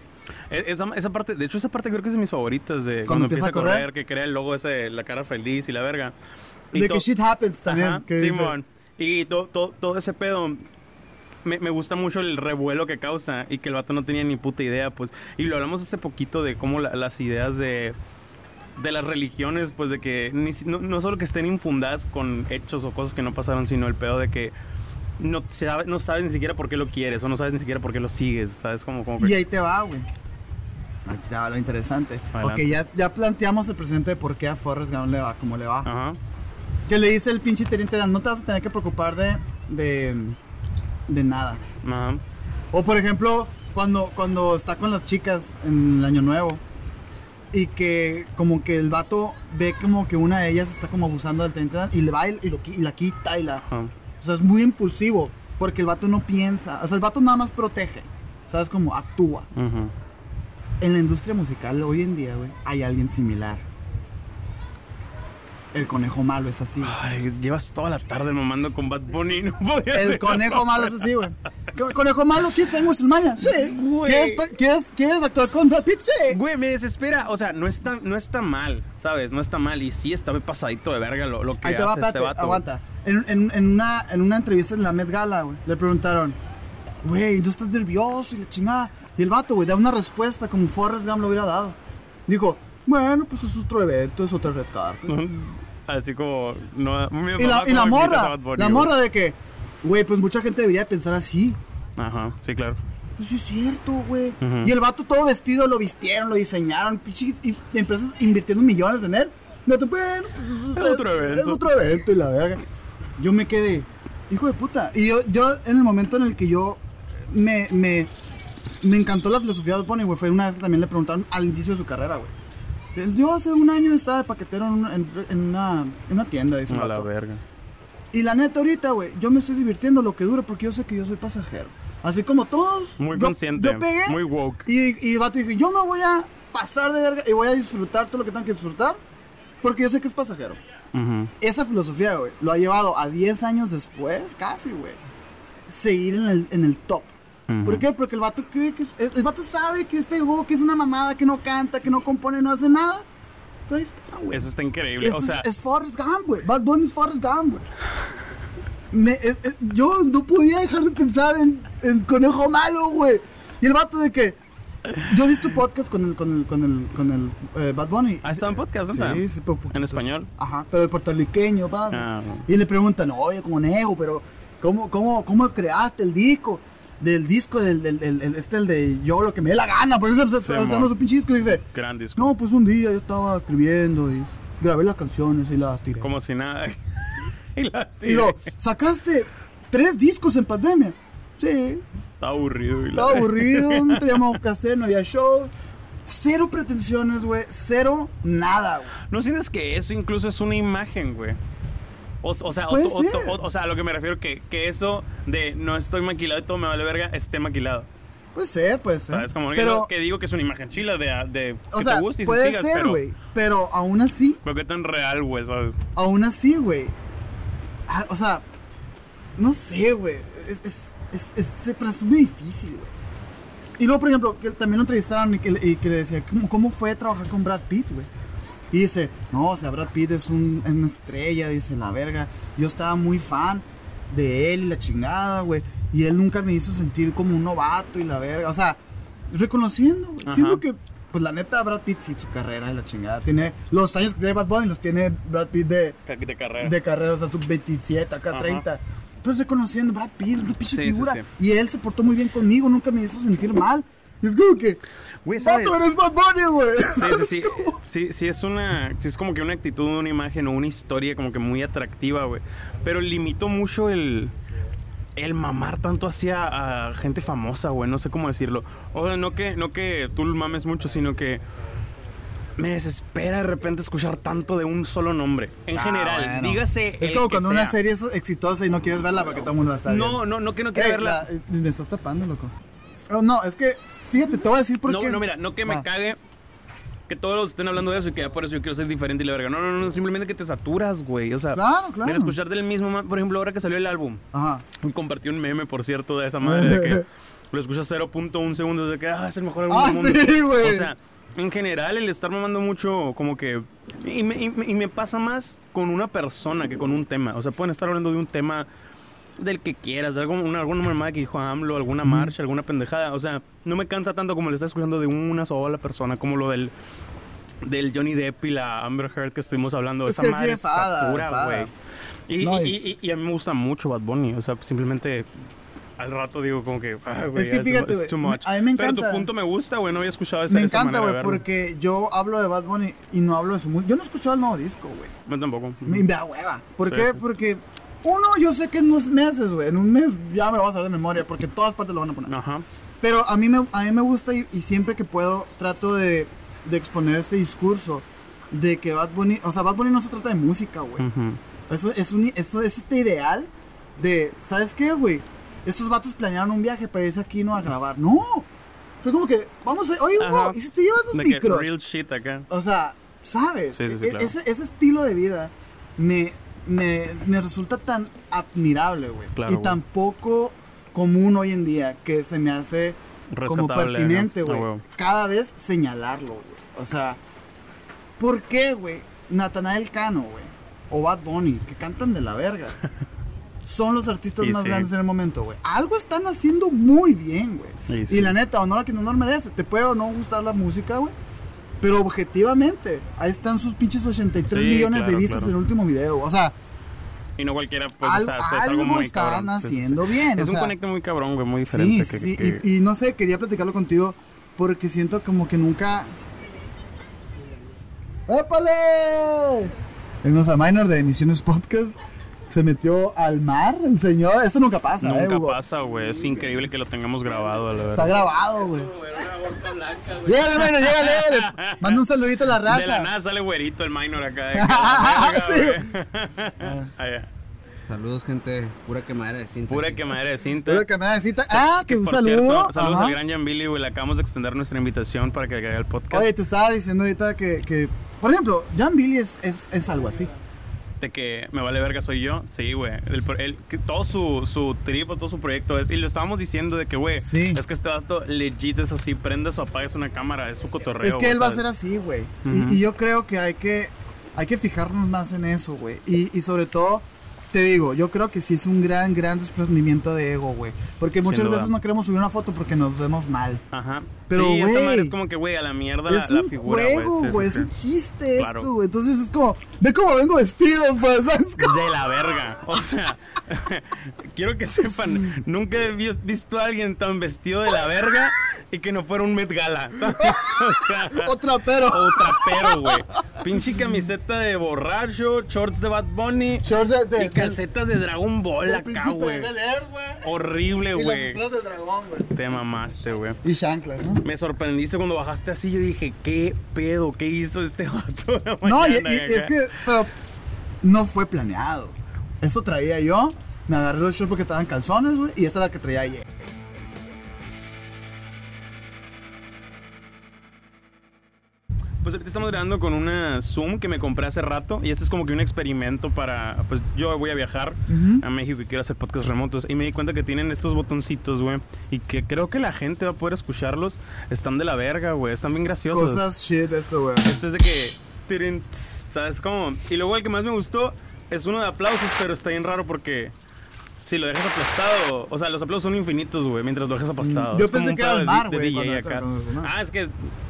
E- Esa, esa parte, de hecho, esa parte creo que es de mis favoritas. De Cuando cuando, empieza empieza a correr, correr. que crea el logo ese la cara feliz y la verga. Y De que shit happens también. Ajá, que dice. Simón. Y to- to- todo ese pedo. Me, me gusta mucho el revuelo que causa y que el vato no tenía ni puta idea, pues. Y lo hablamos hace poquito de cómo la- las ideas de, de las religiones, pues de que ni no, no solo que estén infundadas con hechos o cosas que no pasaron, sino el pedo de que no, sabe- no sabes ni siquiera por qué lo quieres o no sabes ni siquiera por qué lo sigues, ¿sabes? Como, como que- Y ahí te va, güey. Ahí te va lo interesante. Adelante. Ok, ya, ya planteamos el presente de por qué a Forrest Gump le va como le va. Ajá. Que le dice el pinche teniente Dan, no te vas a tener que preocupar de, de, de nada. Ajá. O por ejemplo, cuando, cuando está con las chicas en el año nuevo y que como que el vato ve como que una de ellas está como abusando del teniente Dan y le va y, lo y la quita y la... Ajá. O sea, es muy impulsivo porque el vato no piensa. O sea, el vato nada más protege. ¿Sabes? Como actúa. En la industria musical hoy en día, güey, hay alguien similar. El conejo malo es así. Ay, llevas toda la tarde mamando con Bad Bunny. No El conejo malo es así, güey. Co- ¿Conejo malo? ¿Quieres en WrestleMania? Sí. Güey. ¿Quieres, ¿Quieres, ¿Quieres actuar con Brad Pitt? Sí. Güey, me desespera. O sea, no está, no está mal, ¿sabes? No está mal. Y sí está pasadito de verga lo, lo que Ahí te hace va, este vato. aguanta. En, en- en una, en una entrevista en la Met Gala, güey, le preguntaron, güey, ¿no estás nervioso? Y la chingada. Y el vato, güey, da una respuesta como Forrest Gump lo hubiera dado. Dijo, bueno, pues es otro evento, es otra red carpet. Así como. No, Y la, y la morra, la morra de que, güey, pues mucha gente debería pensar así. Ajá, sí, claro. Pues sí es cierto, güey. Y el vato todo vestido lo vistieron, lo diseñaron, y, empresas invirtiendo millones en él. Bueno, pues es, Es otro evento. Es otro evento y la verga. Yo me quedé, hijo de puta. Y yo, yo en el momento en el que yo me, me, me encantó la filosofía de Bunny, güey, fue una vez que también le preguntaron al inicio de su carrera, güey. Yo hace un año estaba de paquetero en una, en, en una, en una tienda, dice A la verga. Y la neta ahorita, güey, yo me estoy divirtiendo lo que dura porque yo sé que yo soy pasajero. Así como todos. Muy yo- consciente, Yo pegué. muy woke. Y, y vato dijo, yo me voy a pasar de verga y voy a disfrutar todo lo que tengo que disfrutar porque yo sé que es pasajero. Esa filosofía, güey, lo ha llevado a 10 años después, casi, güey. Seguir en el, en el top. ¿Por qué? Porque el vato cree que... es- el, vato sabe que pegó, que es una mamada, que no canta, que no compone, no hace nada. Pero ahí está, güey. Eso está increíble. Esto o sea, es, es Forrest Gump, güey. Bad Bunny es Forrest Gump, güey. Me- es- es- yo no podía dejar de pensar en, en Conejo Malo, güey. Y el vato de que... Yo he visto podcast con el, con el, con el, con el eh, Bad Bunny. ah, está en podcast, Sí, ¿no? sí, pero poquitos. ¿En español? Ajá, pero el puertorriqueño, pa. Ah. Y le preguntan, oye, conejo, pero ¿cómo, cómo, cómo creaste el disco? Del disco del, del, este, el de yo lo que me dé la gana. Por eso se, llama su pinche disco y dice, Gran disco. no, pues un día yo estaba escribiendo y grabé las canciones y las tiré. Como si nada. y la Y lo, tiré. sacaste tres discos en pandemia. Sí, Está aburrido. Y la- estaba aburrido, no teníamos que hacer, no había show. Cero pretensiones, güey. Cero nada, güey. ¿No sientes que eso incluso es una imagen, güey? O, o sea, o, o- o- sea, a lo que me refiero que, que eso de no estoy maquilado y todo me vale verga, esté maquilado. Puede ser, puede ser. ¿Sabes? Como pero, que digo que es una imagen chila de, de o que sea, te guste y se puede sigas, ser, pero, güey. Pero aún así, pero qué tan real, güey, ¿sabes? aún así, güey. ah, O sea, no sé, güey. Es, es, es, es- se muy difícil, güey. Y luego, por ejemplo, que también lo entrevistaron y que, le- y que le decía, ¿cómo, ¿cómo fue trabajar con Brad Pitt, güey? Y dice, no, o sea, Brad Pitt es un- una estrella, dice, la verga. Yo estaba muy fan de él y la chingada, güey. Y él nunca me hizo sentir como un novato y la verga. O sea, reconociendo, güey. Ajá. Siento que, pues la neta, Brad Pitt sí, su carrera y la chingada. Tiene los años que tiene Bad Bunny, los tiene Brad Pitt de, De carrera. de carrera, o sea, sub 27, acá Ajá. 30. Pues reconociendo, Brad Pitt, una pinche Sí, figura. sí. Y él se portó muy bien conmigo, nunca me hizo sentir mal. Y es como que, Güey, ¿sabes? ¡Vato, eres Bad Bunny, güey! Sí, sí, sí. Sí, sí, es una. Sí, es como que una actitud, una imagen o una historia como que muy atractiva, güey. Pero limitó mucho el. El mamar tanto hacia a gente famosa, güey. No sé cómo decirlo. O sea, no que, no que tú mames mucho, sino que. Me desespera de repente escuchar tanto de un solo nombre. En Ah, general, bueno. dígase. Es como cuando una sea. serie es exitosa y no quieres verla porque todo el mundo va a estar No, viendo. no, no que no quiera Ey, verla. la- me estás tapando, loco. Oh, no, es que, fíjate, te voy a decir por No, qué. no, mira, no que me Va. cague que todos estén hablando de eso y que ya por eso yo quiero ser diferente y la verga. No, no, no, simplemente que te saturas, güey. O sea, Claro, claro. escuchar del mismo, por ejemplo, ahora que salió el álbum, Ajá. compartí un meme, por cierto, de esa madre, de que lo escuchas 0.1 segundos de que ah, es el mejor álbum Ah, del mundo. sí, güey. O sea, en general, el estar mamando mucho, como que. Y me, y me- y me pasa más con una persona que con un tema. O sea, pueden estar hablando de un tema del que quieras, de algo, una, alguna mamada que dijo AMLO, alguna marcha, alguna pendejada. O sea, no me cansa tanto como le estar escuchando de una sola persona, como lo del del Johnny Depp y la Amber Heard que estuvimos hablando. Es Esa que sí madre satura, güey. Y, No, y- es- y- y a mí me gusta mucho Bad Bunny. O sea, simplemente al rato digo como que... "Ay, güey, Es que fíjate, it's güey, too much". a mí me Pero tu punto me gusta, güey. No había escuchado esa Me encanta, güey, porque yo hablo de Bad Bunny y no hablo de su música. Yo no he escuchado el nuevo disco, güey. Yo tampoco. Me me da hueva. ¿Por Sí, qué? sí. Porque, uno, yo sé que en unos meses, güey, en un mes ya me lo vas a saber de memoria, porque en todas partes lo van a poner. Ajá. Pero a mí me, a mí me gusta y, y siempre que puedo trato de, de exponer este discurso de que Bad Bunny, o sea, Bad Bunny no se trata de música, güey. Eso es un eso es este ideal de, ¿sabes qué, güey? Estos vatos planearon un viaje para irse aquí no a grabar. No. Fue como que, vamos a, oye. Hugo, ¿y si te llevas los De que micros? real shit acá. O sea, ¿sabes? Sí, sí, sí, E- claro. ese, ese estilo de vida me, me, me resulta tan admirable, güey. Claro, y güey. tan poco común hoy en día que se me hace como pertinente, ¿no? Güey. Cada vez señalarlo, güey. O sea, ¿por qué, güey? Natanael Cano, güey. O Bad Bunny, que cantan de la verga. Son los artistas Y más sí. grandes en el momento, güey. Algo están haciendo muy bien, güey. Y Y, sí. la neta, honor a quien honor merece. Te puede o no gustar la música, güey. Pero objetivamente, ahí están sus pinches 83 Sí, millones de vistas claro. en el último video. O sea, Y no cualquiera, pues, Al- o sea, es algo algo muy están cabrón. Sí, sí, sí. haciendo bien, Es o un conecte muy cabrón, güey, muy sí, diferente. que- sí. que- Y, y no sé, quería platicarlo contigo porque siento como que nunca. ¡Épale! Tenemos a Minor de Emisiones Podcast. Se metió al mar, el señor. Eso nunca pasa, ¿eh, Nunca Hugo? pasa, güey. Es increíble que lo tengamos grabado, la Está verdad. grabado, güey. Llégale, Minor, llégale. Manda un saludito a la De la raza. nada sale güerito el minor acá. De Sí. Ah, ya. Saludos, gente. Pura quemadera de cinta. Pura quemadera de cinta. Pura que me necesita. Ah, que un Por saludo. cierto, saludos Ajá. al gran Jan Billy, güey. Le acabamos de extender nuestra invitación para que haga el podcast. Oye, te estaba diciendo ahorita que, que por ejemplo, Jan Billy es, es, es algo así. De que me vale verga soy yo. Sí, güey. El, todo su, su trip, todo su proyecto es. Y lo estábamos diciendo de que, güey, Sí. es que este vato legit es así. Prendes o apagas una cámara. Es su cotorreo. Es que él va a ser así, güey. Y- yo creo que hay que hay que fijarnos más en eso, güey. Y, y sobre todo, te digo, yo creo que sí es un gran, gran desprendimiento de ego, güey. Porque muchas veces no queremos subir una foto porque nos vemos mal. Ajá. Pero, sí, esta güey, madre es como que, güey, a la mierda la, es la un figura, juego, sí, güey. sí. Es un chiste Claro. esto, güey. Entonces es como, ve cómo vengo vestido, pues, De la verga. O sea, quiero que sepan, nunca he vi- visto a alguien tan vestido de la verga y que no fuera un Met Gala. O sea, Otra pero. o trapero, güey. Pinche camiseta de borracho, shorts de Bad Bunny Shorts de, de- y calcetas de Dragon Ball acá, güey. de Air, güey. horrible, Y las del dragón, güey. Te mamaste, güey. Y chanclas, ¿no? Me sorprendiste cuando bajaste así. Yo dije, ¿qué pedo? ¿Qué hizo este vato? No, y, es que, pero no fue planeado. Eso traía yo, me agarré los shorts porque estaban calzones, güey, y esta es la que traía ayer. Pues ahorita estamos grabando con una Zoom que me compré hace rato y este es como que un experimento para, pues yo voy a viajar a México y quiero hacer podcasts remotos y me di cuenta que tienen estos botoncitos, güey, y que creo que la gente va a poder escucharlos. Están de la verga, güey, están bien graciosos. Cosas shit esto, güey. Este es de que, ¿sabes cómo? Y luego el que más me gustó es uno de aplausos, pero está bien raro porque si lo dejas aplastado, o sea, los aplausos son infinitos, güey, mientras lo dejas aplastado. yo Es pensé que era el mar, güey. Ah, es que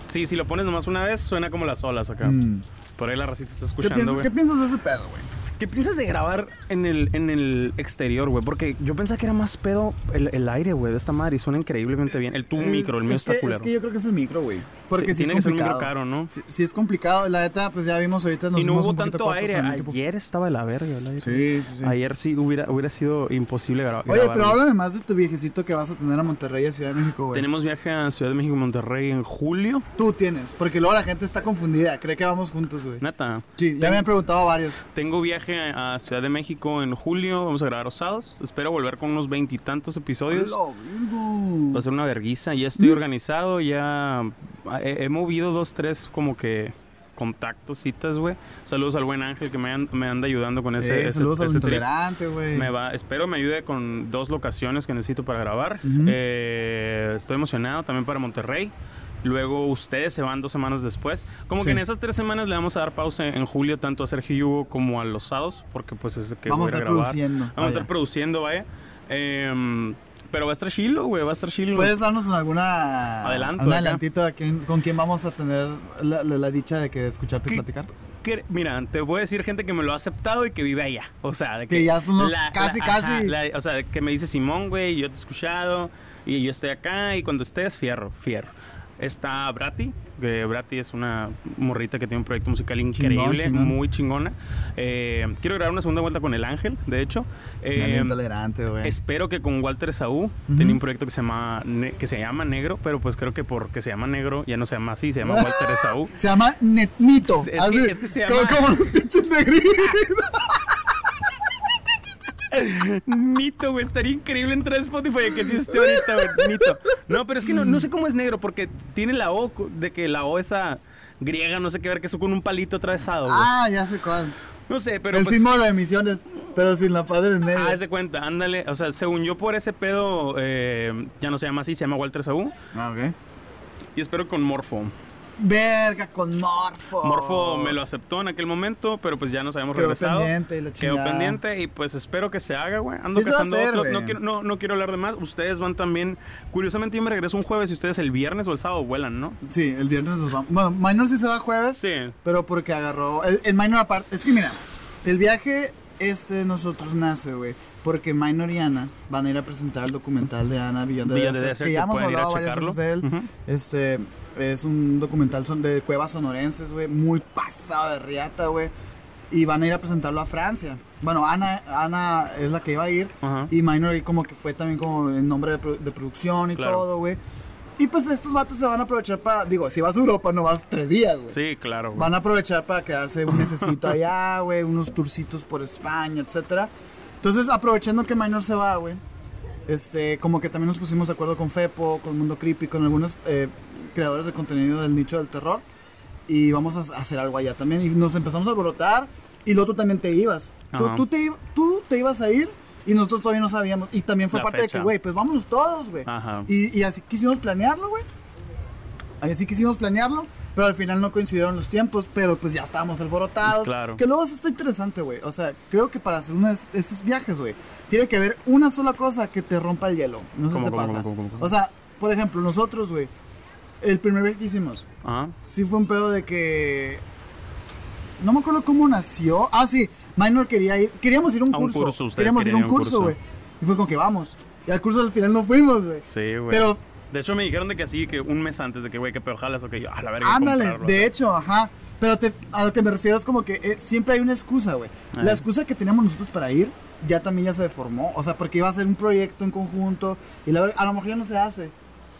sí, si lo pones nomás una vez, suena como las olas acá. Mm. Por ahí la racita está ¿Qué, escuchando, piensas, güey. ¿Qué piensas de ese pedo, güey? ¿Qué piensas de grabar en el, en el exterior, güey? Porque yo pensaba que era más pedo el, el aire, güey, de esta madre y suena increíblemente bien. El tu micro, el mío es está que, culero. Es que yo creo que es el micro, güey. Porque Sí, sí, tiene es que ser un micro complicado. caro, ¿no? Sí es complicado. La neta, pues ya vimos ahorita. Nos y no hubo tanto aire. Ayer estaba de la verga el aire. Sí, sí, sí. Ayer sí hubiera, hubiera sido imposible gra- grabar. Oye, pero háblame más de tu viejecito que vas a tener a Monterrey a Ciudad de México, güey. Tenemos viaje a Ciudad de México y Monterrey en julio. Tú tienes, porque luego la gente está confundida. Cree que vamos juntos, güey. Neta. Sí, ya me han preguntado varios. Tengo viaje a Ciudad de México en julio. Vamos a grabar osados. Espero volver con unos veintitantos episodios. Va a ser una verguiza. Ya estoy organizado. Ya he, he movido dos, tres como que contactos, citas, güey. Saludos al buen Ángel que me, an- me anda ayudando con ese, Eh, ese- saludos al ese intolerante, güey. Me va, espero me ayude con dos locaciones que necesito para grabar. Eh, estoy emocionado también para Monterrey. Luego ustedes se van dos semanas después. Como Sí. que en esas tres semanas le vamos a dar pausa en julio tanto a Sergio y Hugo como a los Sados, porque pues es que Vamos voy a a, estar grabar. produciendo, Vamos a estar produciendo, vaya. Em, pero va a estar chilo, güey, va a estar chilo. ¿Puedes darnos alguna Adelanto un acá. adelantito a quién- con quién vamos a tener la, la- la dicha de que escucharte ¿Qué- platicar? mira, te voy a decir gente que me lo ha aceptado y que vive allá. O sea, de que, Que ya son los casi, casi. la- o sea, que me dice Simón, güey, yo te he escuchado y yo estoy acá y cuando estés, fierro, fierro. Está Brati, que Brati es una morrita que tiene un proyecto musical increíble, chingón. muy chingona. Eh, quiero grabar una segunda vuelta con El Ángel, de hecho. Eh, Alguien intolerante, güey. Espero que con Walter Saúl tenía un proyecto que se llama que se llama Negro, pero pues creo que porque se llama Negro ya no se llama así, se llama Walter Saúl. Se llama Netmito. Es que- así, es que se como- llama- Como los pinches negritos. Nito, güey, estaría increíble entrar a Spotify que sí esté ahorita, güey. Nito. No, pero es que no, no sé cómo es negro, porque tiene la O, de que la O esa griega, no sé qué ver, que eso con un palito atravesado, güey. Ah, ya sé cuál. No sé, pero el pues. símbolo de misiones, pero sin la padre en medio. Ah, ese cuenta, ándale. O sea, según yo, por ese pedo, eh, ya no se llama así, se llama Walter Saúl. Ah, ok. Y espero con Morfo. Verga, con Morfo. Morfo me lo aceptó en aquel momento, pero pues ya nos habíamos Quedó regresado. pendiente y la Quedó pendiente y pues espero que se haga, güey. Ando Sí cazando hacer, otros. No quiero, no, no quiero hablar de más. Ustedes van también. Curiosamente, yo me regreso un jueves y ustedes el viernes o el sábado vuelan, ¿no? Sí, el viernes nos vamos. Bueno, Minor sí se va jueves. Sí. Pero porque agarró. El, el Minor aparte. Es que mira, el viaje este de nosotros nace, güey. Porque Minor y Ana van a ir a presentar el documental de Ana Beyond the Desert, Desert, que ya hemos hablado varias veces de él. Ujú. Este es un documental son de cuevas sonorenses, güey, muy pasado de riata, güey. Y van a ir a presentarlo a Francia. Bueno, Ana, Ana es la que iba a ir. Ajá. Y Minor como que fue también como en nombre de, de producción y Claro. todo, güey. Y pues estos vatos se van a aprovechar para, digo, si vas a Europa no vas tres días, güey. Sí, claro, güey. Van a aprovechar para quedarse un mesecito allá, güey, unos turcitos por España, etcétera. Entonces, aprovechando que Minor se va, güey, este, como que también nos pusimos de acuerdo con Fepo, con Mundo Creepy, con algunos eh, creadores de contenido del nicho del terror. Y vamos a hacer algo allá también. Y nos empezamos a alborotar. Y luego tú también te ibas. Tú, tú te, tú te ibas a ir y nosotros todavía no sabíamos. Y también fue La parte de fecha. que, güey, pues vámonos todos, güey. Y, y así quisimos planearlo, güey. Así quisimos planearlo, pero al final no coincidieron los tiempos, pero pues ya estábamos alborotados. Claro. Que luego eso está interesante, güey. O sea, creo que para hacer uno de estos viajes, güey, tiene que haber una sola cosa que te rompa el hielo. No sé si ¿Cómo, te cómo, pasa. cómo, cómo, cómo? O sea, por ejemplo, nosotros, güey, el primer viaje que hicimos, Ajá. sí fue un pedo de que... No me acuerdo cómo nació. Ah, sí, Minor quería ir, queríamos ir a un A un curso. queríamos ir a un curso, güey. Y fue como que vamos. Y al curso al final no fuimos, güey. Sí, güey. Pero De hecho, me dijeron de que así, que un mes antes de que, güey, que peor jalas o que yo, a la verga. Ándale, de hecho, ajá. Pero te- a lo que me refiero es como que eh, siempre hay una excusa, güey. La excusa que teníamos nosotros para ir ya también ya se deformó. O sea, porque iba a ser un proyecto en conjunto y la, a lo mejor ya no se hace.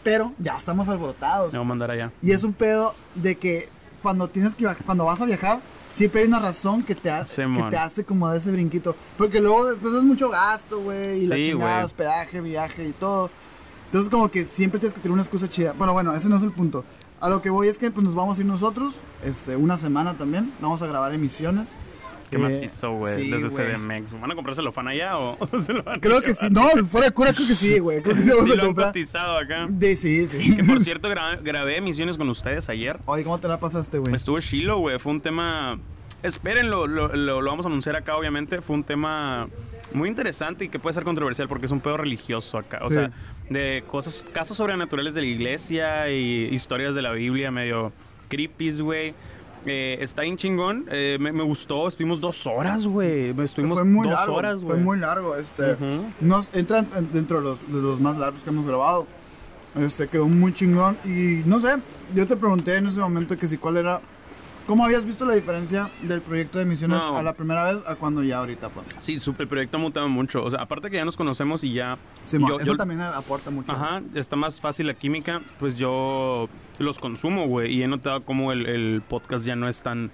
Pero ya estamos alborotados. Me voy a mandar allá. Y es un pedo de que cuando tienes que cuando vas a viajar, siempre hay una razón que te, hace, que te hace como dar ese brinquito. Porque luego después es mucho gasto, güey, y la Sí, chingada, güey. hospedaje, viaje y todo. Entonces como que siempre tienes que tener una excusa chida. Bueno, bueno, ese no es el punto. A lo que voy es que pues nos vamos a ir nosotros, este, una semana también. Vamos a grabar emisiones. ¿Qué Eh, más hizo, güey? sí, Desde güey. CDMX. ¿Van a comprar celofán allá o se lo van a Creo que sí. No, fuera de cura creo que sí, güey. Creo que sí vamos Sí a lo han comprar. cotizado acá. De, sí, sí. Que por cierto, gra- grabé emisiones con ustedes ayer. Oye, ¿cómo te la pasaste, güey? Estuvo chilo, güey. Fue un tema. Espérenlo, lo, lo, lo vamos a anunciar acá, obviamente. Fue un tema muy interesante y que puede ser controversial porque es un pedo religioso acá. O Sí. sea, de cosas, casos sobrenaturales de la iglesia y historias de la Biblia medio creepy, güey. Eh, está bien chingón. Eh, me, me gustó. Estuvimos dos horas, güey. Estuvimos fue muy dos largo, horas, Fue güey. muy largo, este. Ujú. Nos entran en- dentro de los, de los más largos que hemos grabado. Este, quedó muy chingón. Y no sé, yo te pregunté en ese momento que si cuál era. ¿Cómo habías visto la diferencia del proyecto de misiones No. a la primera vez a cuando ya ahorita, pues? Sí, su- el proyecto ha mutado mucho. O sea, aparte que ya nos conocemos y ya. Sí, yo- eso yo- también aporta mucho. Ajá, está más fácil la química, pues yo los consumo, güey, y he notado como el, el podcast ya no es tan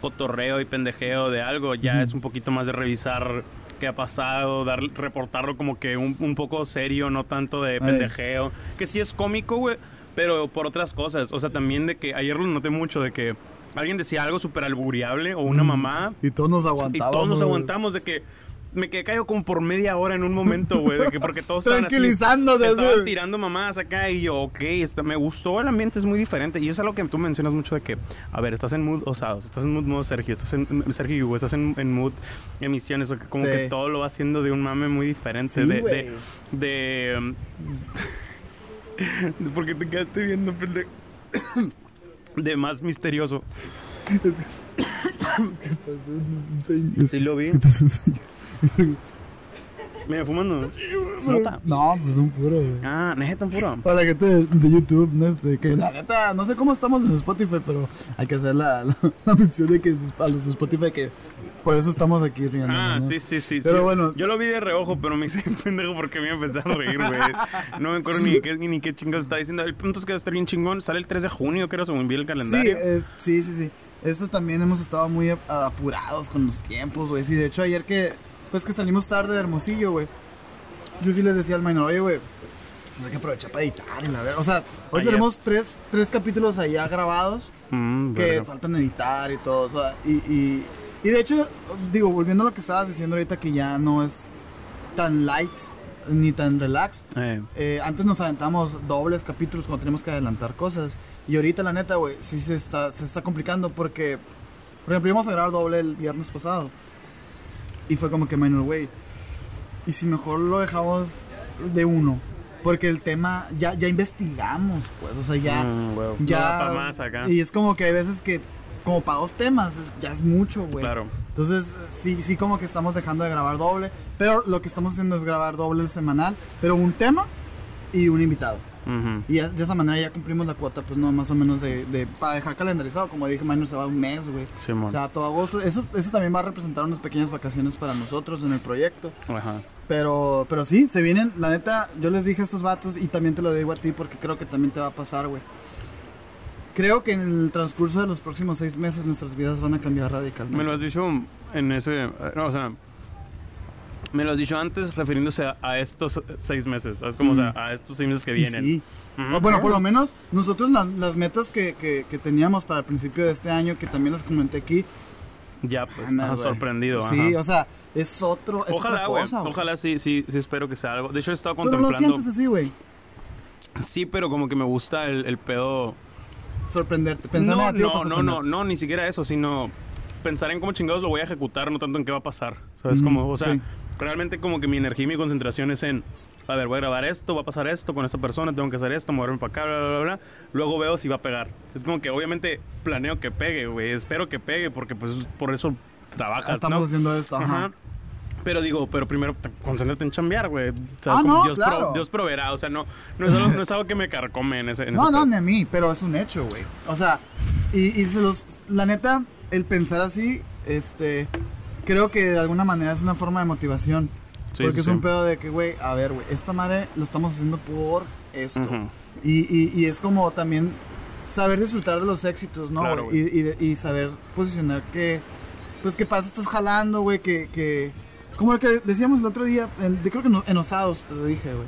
cotorreo y pendejeo de algo, ya es un poquito más de revisar qué ha pasado, dar, reportarlo como que un, un poco serio, no tanto de pendejeo, que sí es cómico, güey, pero por otras cosas, o sea, también de que ayer lo noté mucho de que alguien decía algo súper alburiable o una mamá Y todos nos y aguantábamos. todos nos aguantamos de que me quedé callado como por media hora en un momento, güey, de que porque todos estaban así, Tranquilizándote, estaban güey. tirando mamás acá y yo, ok, está, me gustó, el ambiente es muy diferente y eso es algo que tú mencionas mucho de que, a ver, estás en mood osados, estás en mood modo Sergio, estás en Sergio y Hugo, estás en, en mood emisiones, o que como Sí. que todo lo va haciendo de un mame muy diferente, Sí, de, de, de, de- porque te quedaste viendo, pendejo. De más misterioso. Sí lo vi. Mira, fumando. Nota. No, pues un puro, güey. Ah, neta, puro. Para la gente de, de YouTube, ¿no? Este, que la neta, no sé cómo estamos en Spotify, pero hay que hacer la, la, la mención de que a los de Spotify que por eso estamos aquí riendo. Ah, ¿no? sí, sí, sí. Pero sí. bueno. Yo lo vi de reojo, pero me hice pendejo porque me empecé a reír, güey. No me acuerdo ni qué, ni qué chingados estaba diciendo. El punto es que va a estar bien chingón. Sale el 3 de junio, creo, según vi el Sí, calendario. eh, sí, sí, sí. Eso también hemos estado muy ap- apurados con los tiempos, güey. Sí, de hecho ayer que, pues que salimos tarde de Hermosillo, güey. Yo sí les decía al minor, oye, güey, pues hay que aprovechar para editar y la verdad. O sea, hoy Ayer. tenemos tres, tres capítulos allá grabados Mm, que verga. faltan editar y todo. O sea, y, y, y de hecho, digo, volviendo a lo que estabas diciendo ahorita, que ya no es tan light ni tan relax. Eh, Eh, antes nos aventamos dobles capítulos cuando tenemos que adelantar cosas. Y ahorita, la neta, güey, sí se está, se está complicando porque, por ejemplo, íbamos a grabar doble el viernes pasado. Y fue como que, minor, güey. Y si mejor lo dejamos de uno. Porque el tema, ya, ya investigamos, pues. O sea, ya. Mm, huevo. ya No más acá. Y es como que hay veces que, como para dos temas, es- ya es mucho, güey. Claro. Entonces, sí, sí, como que estamos dejando de grabar doble. Pero lo que estamos haciendo es grabar doble el semanal. Pero un tema y un invitado. Ujú. Y ya- de esa manera ya cumplimos la cuota, pues no, más o menos de, de- para dejar calendarizado. Como dije, Minor se va un mes, güey. O sea, todo agosto. Eso, eso también va a representar unas pequeñas vacaciones para nosotros en el proyecto. Ajá. Pero, pero sí, se vienen, la neta, yo les dije a estos vatos y también te lo digo a ti porque creo que también te va a pasar, güey. Creo que en el transcurso de los próximos seis meses nuestras vidas van a cambiar radicalmente. Me lo has dicho en ese. No, o sea. Me lo has dicho antes refiriéndose a, a estos seis meses. ¿Sabes? Como, o sea, a estos seis meses que vienen. sí. Bueno, por lo menos nosotros la- las metas que, que- que teníamos para el principio de este año, que también las comenté aquí, Ya, pues, ajá, güey. sorprendido. Sí, ajá. o sea, es otro, es Ojalá, otra cosa. Ojalá sí, sí, sí espero que sea algo. De hecho, he estado Tú no lo contemplando. sientes así, güey. Sí, pero como que me gusta el, el pedo. Sorprenderte, pensar no, negativo no, no, no, no, ni siquiera eso, sino pensar en cómo chingados lo voy a ejecutar, no tanto en qué va a pasar. ¿Sabes? Como, o sea, sí. Realmente como que mi energía y mi concentración es en. A ver, voy a grabar esto, va a pasar esto con esta persona, tengo que hacer esto, moverme para acá, bla, bla, bla, bla. Luego veo si va a pegar. Es como que obviamente planeo que pegue, güey. Espero que pegue porque pues por eso trabajas, Estamos ¿no? haciendo esto, ajá. Ajá. Pero digo, pero primero te- concéntrate en chambear, güey. O sea, Ah, no, Dios, claro. Dios proveerá. O sea, no, no, es algo, no es algo que me carcome en ese, en No, ese no, ni a mí, pero es un hecho, güey. O sea, y, y se los, la neta, el pensar así, este, creo que de alguna manera es una forma de motivación. Sí, porque sí, es un pedo de que, güey, a ver, güey, esta madre lo estamos haciendo por esto. Y, y, y es como también saber disfrutar de los éxitos, ¿no? Claro, y, y, y saber posicionar que, pues, qué paso estás jalando, güey, que, que... Como lo que decíamos el otro día, en, creo que en, en Osados te lo dije, güey.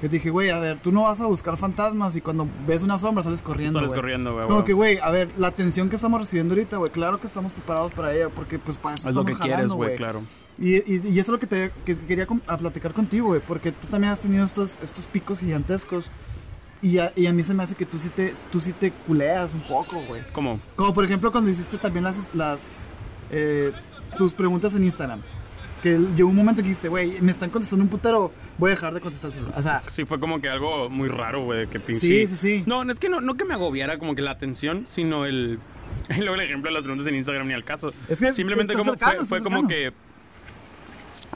Que te dije, güey, a ver, tú no vas a buscar fantasmas y cuando ves una sombra sales corriendo, Sales güey. corriendo, güey, Es como que, güey, a ver, la atención que estamos recibiendo ahorita, güey, claro que estamos preparados para ella, porque pues para eso Es lo que quieres, jalando, güey, claro. y, y, y eso es lo que, te, que quería a platicar contigo, güey, porque tú también has tenido estos, estos picos gigantescos. Y a, y a mí se me hace que tú sí te, tú sí te culeas un poco, güey. ¿Cómo? Como por ejemplo cuando hiciste también las, las eh, tus preguntas en Instagram. Que llegó un momento que dijiste, güey, me están contestando un putero, voy a dejar de contestar el celular. O sea, Sí, fue como que algo muy raro, güey, que pinche... Sí, sí, sí. No, no es que no, no que me agobiara como que la atención, sino el... Y luego el ejemplo de las preguntas en Instagram ni al caso. Es que Simplemente como cercano, fue, fue como que...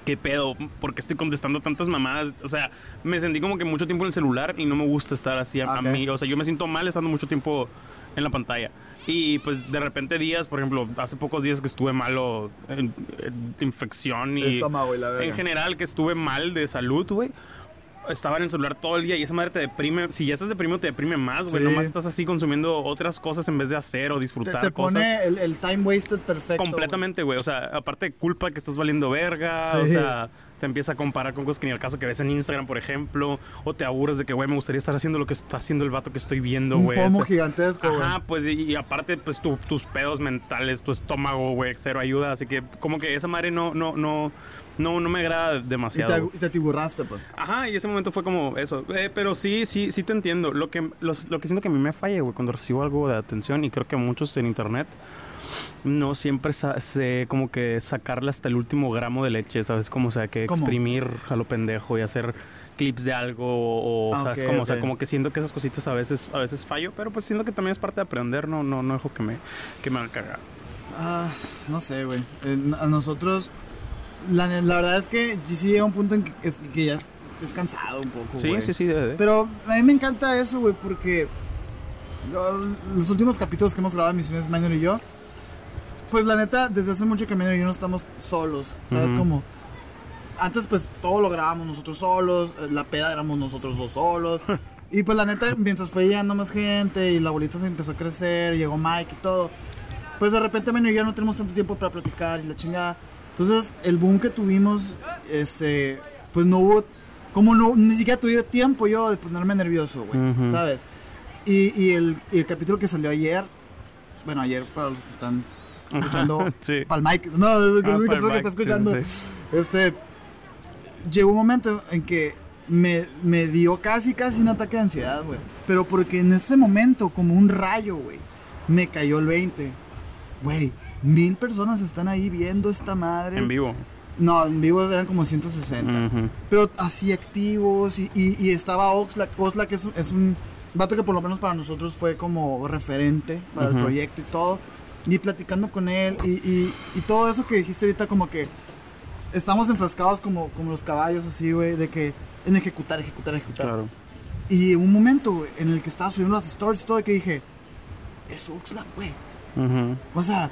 ¿Qué pedo? ¿Por qué estoy contestando tantas mamadas? O sea, me sentí como que mucho tiempo en el celular y no me gusta estar así a, a Ok. mí. O sea, yo me siento mal estando mucho tiempo en la pantalla. Y pues de repente días, por ejemplo, hace pocos días que estuve malo en, en infección y Estómago y la verga. en general que estuve mal de salud, güey. Estaba en el celular todo el día y esa madre te deprime. Si ya estás deprimido, te deprime más, güey. Sí. Nomás estás así consumiendo otras cosas en vez de hacer o te, disfrutar te cosas. pone el, el time wasted perfecto. Completamente, güey. O sea, aparte de culpa que estás valiendo verga. Sí. O sea, te empieza a comparar con cosas que ni al caso que ves en Instagram, por ejemplo. O te aburres de que, güey, me gustaría estar haciendo lo que está haciendo el vato que estoy viendo, Un güey. FOMO O sea, gigantesco, güey. Ajá, pues y, y aparte, pues tu- tus pedos mentales, tu estómago, güey, cero ayuda. Así que como que esa madre no, no, no, no, no me agrada demasiado. y te atiburraste, pues. Ajá, y ese momento fue como eso. Eh, pero sí, sí, sí te entiendo. Lo que, los- lo que siento que a mí me falla, güey, cuando recibo algo de atención, y creo que muchos en internet, no siempre sé como que sacarle hasta el último gramo de leche, ¿sabes? Como, o sea, que ¿Cómo? exprimir a lo pendejo y hacer clips de algo o, Ah, ¿sabes? ok, como, O sea, como que siento que esas cositas a veces, a veces fallo, pero pues siento que también es parte de aprender, no, no, no dejo que me, que me haga cagar. Ah, no sé, güey. Eh, A nosotros, la, la verdad es que sí llega un punto en que, es, que ya es, es cansado un poco, Sí, güey. sí, sí, debe de. Pero a mí me encanta eso, güey, porque lo- los últimos capítulos que hemos grabado, Misiones Minor y yo, pues la neta, desde hace mucho que Minor y yo no estamos solos, ¿sabes? Como, antes pues todo lo grabábamos nosotros solos, eh, la peda éramos nosotros dos solos. Y pues la neta, mientras fue llegando más gente y la bolita se empezó a crecer, llegó Mike y todo, pues de repente Minor y yo no tenemos tanto tiempo para platicar y la chingada. Entonces, el boom que tuvimos, este, pues no hubo, como no, ni siquiera tuve tiempo yo de ponerme nervioso, güey, Ujú. ¿sabes? Y, y el, y el capítulo que salió ayer, bueno, ayer para los que están escuchando, Sí. para el Mike, no, el, el Ah, único que está sí, escuchando, sí, este, llegó un momento en que me, me dio casi, casi un ataque de ansiedad, güey. Pero porque en ese momento, como un rayo, güey, me cayó el 20. Güey, mil personas están ahí viendo esta madre. En vivo. No, en vivo eran como 160. Ujú. Pero así activos y, y, y estaba Oxlack. Oxlack es, un- es un vato que por lo menos para nosotros fue como referente para el proyecto y todo. Y platicando con él y, y, y todo eso que dijiste ahorita como que estamos enfrascados como, como los caballos así, güey, de que en ejecutar, ejecutar, ejecutar. Claro. Y un momento, güey, en el que estaba subiendo las stories y todo, que dije, es Oxlack, güey. O sea,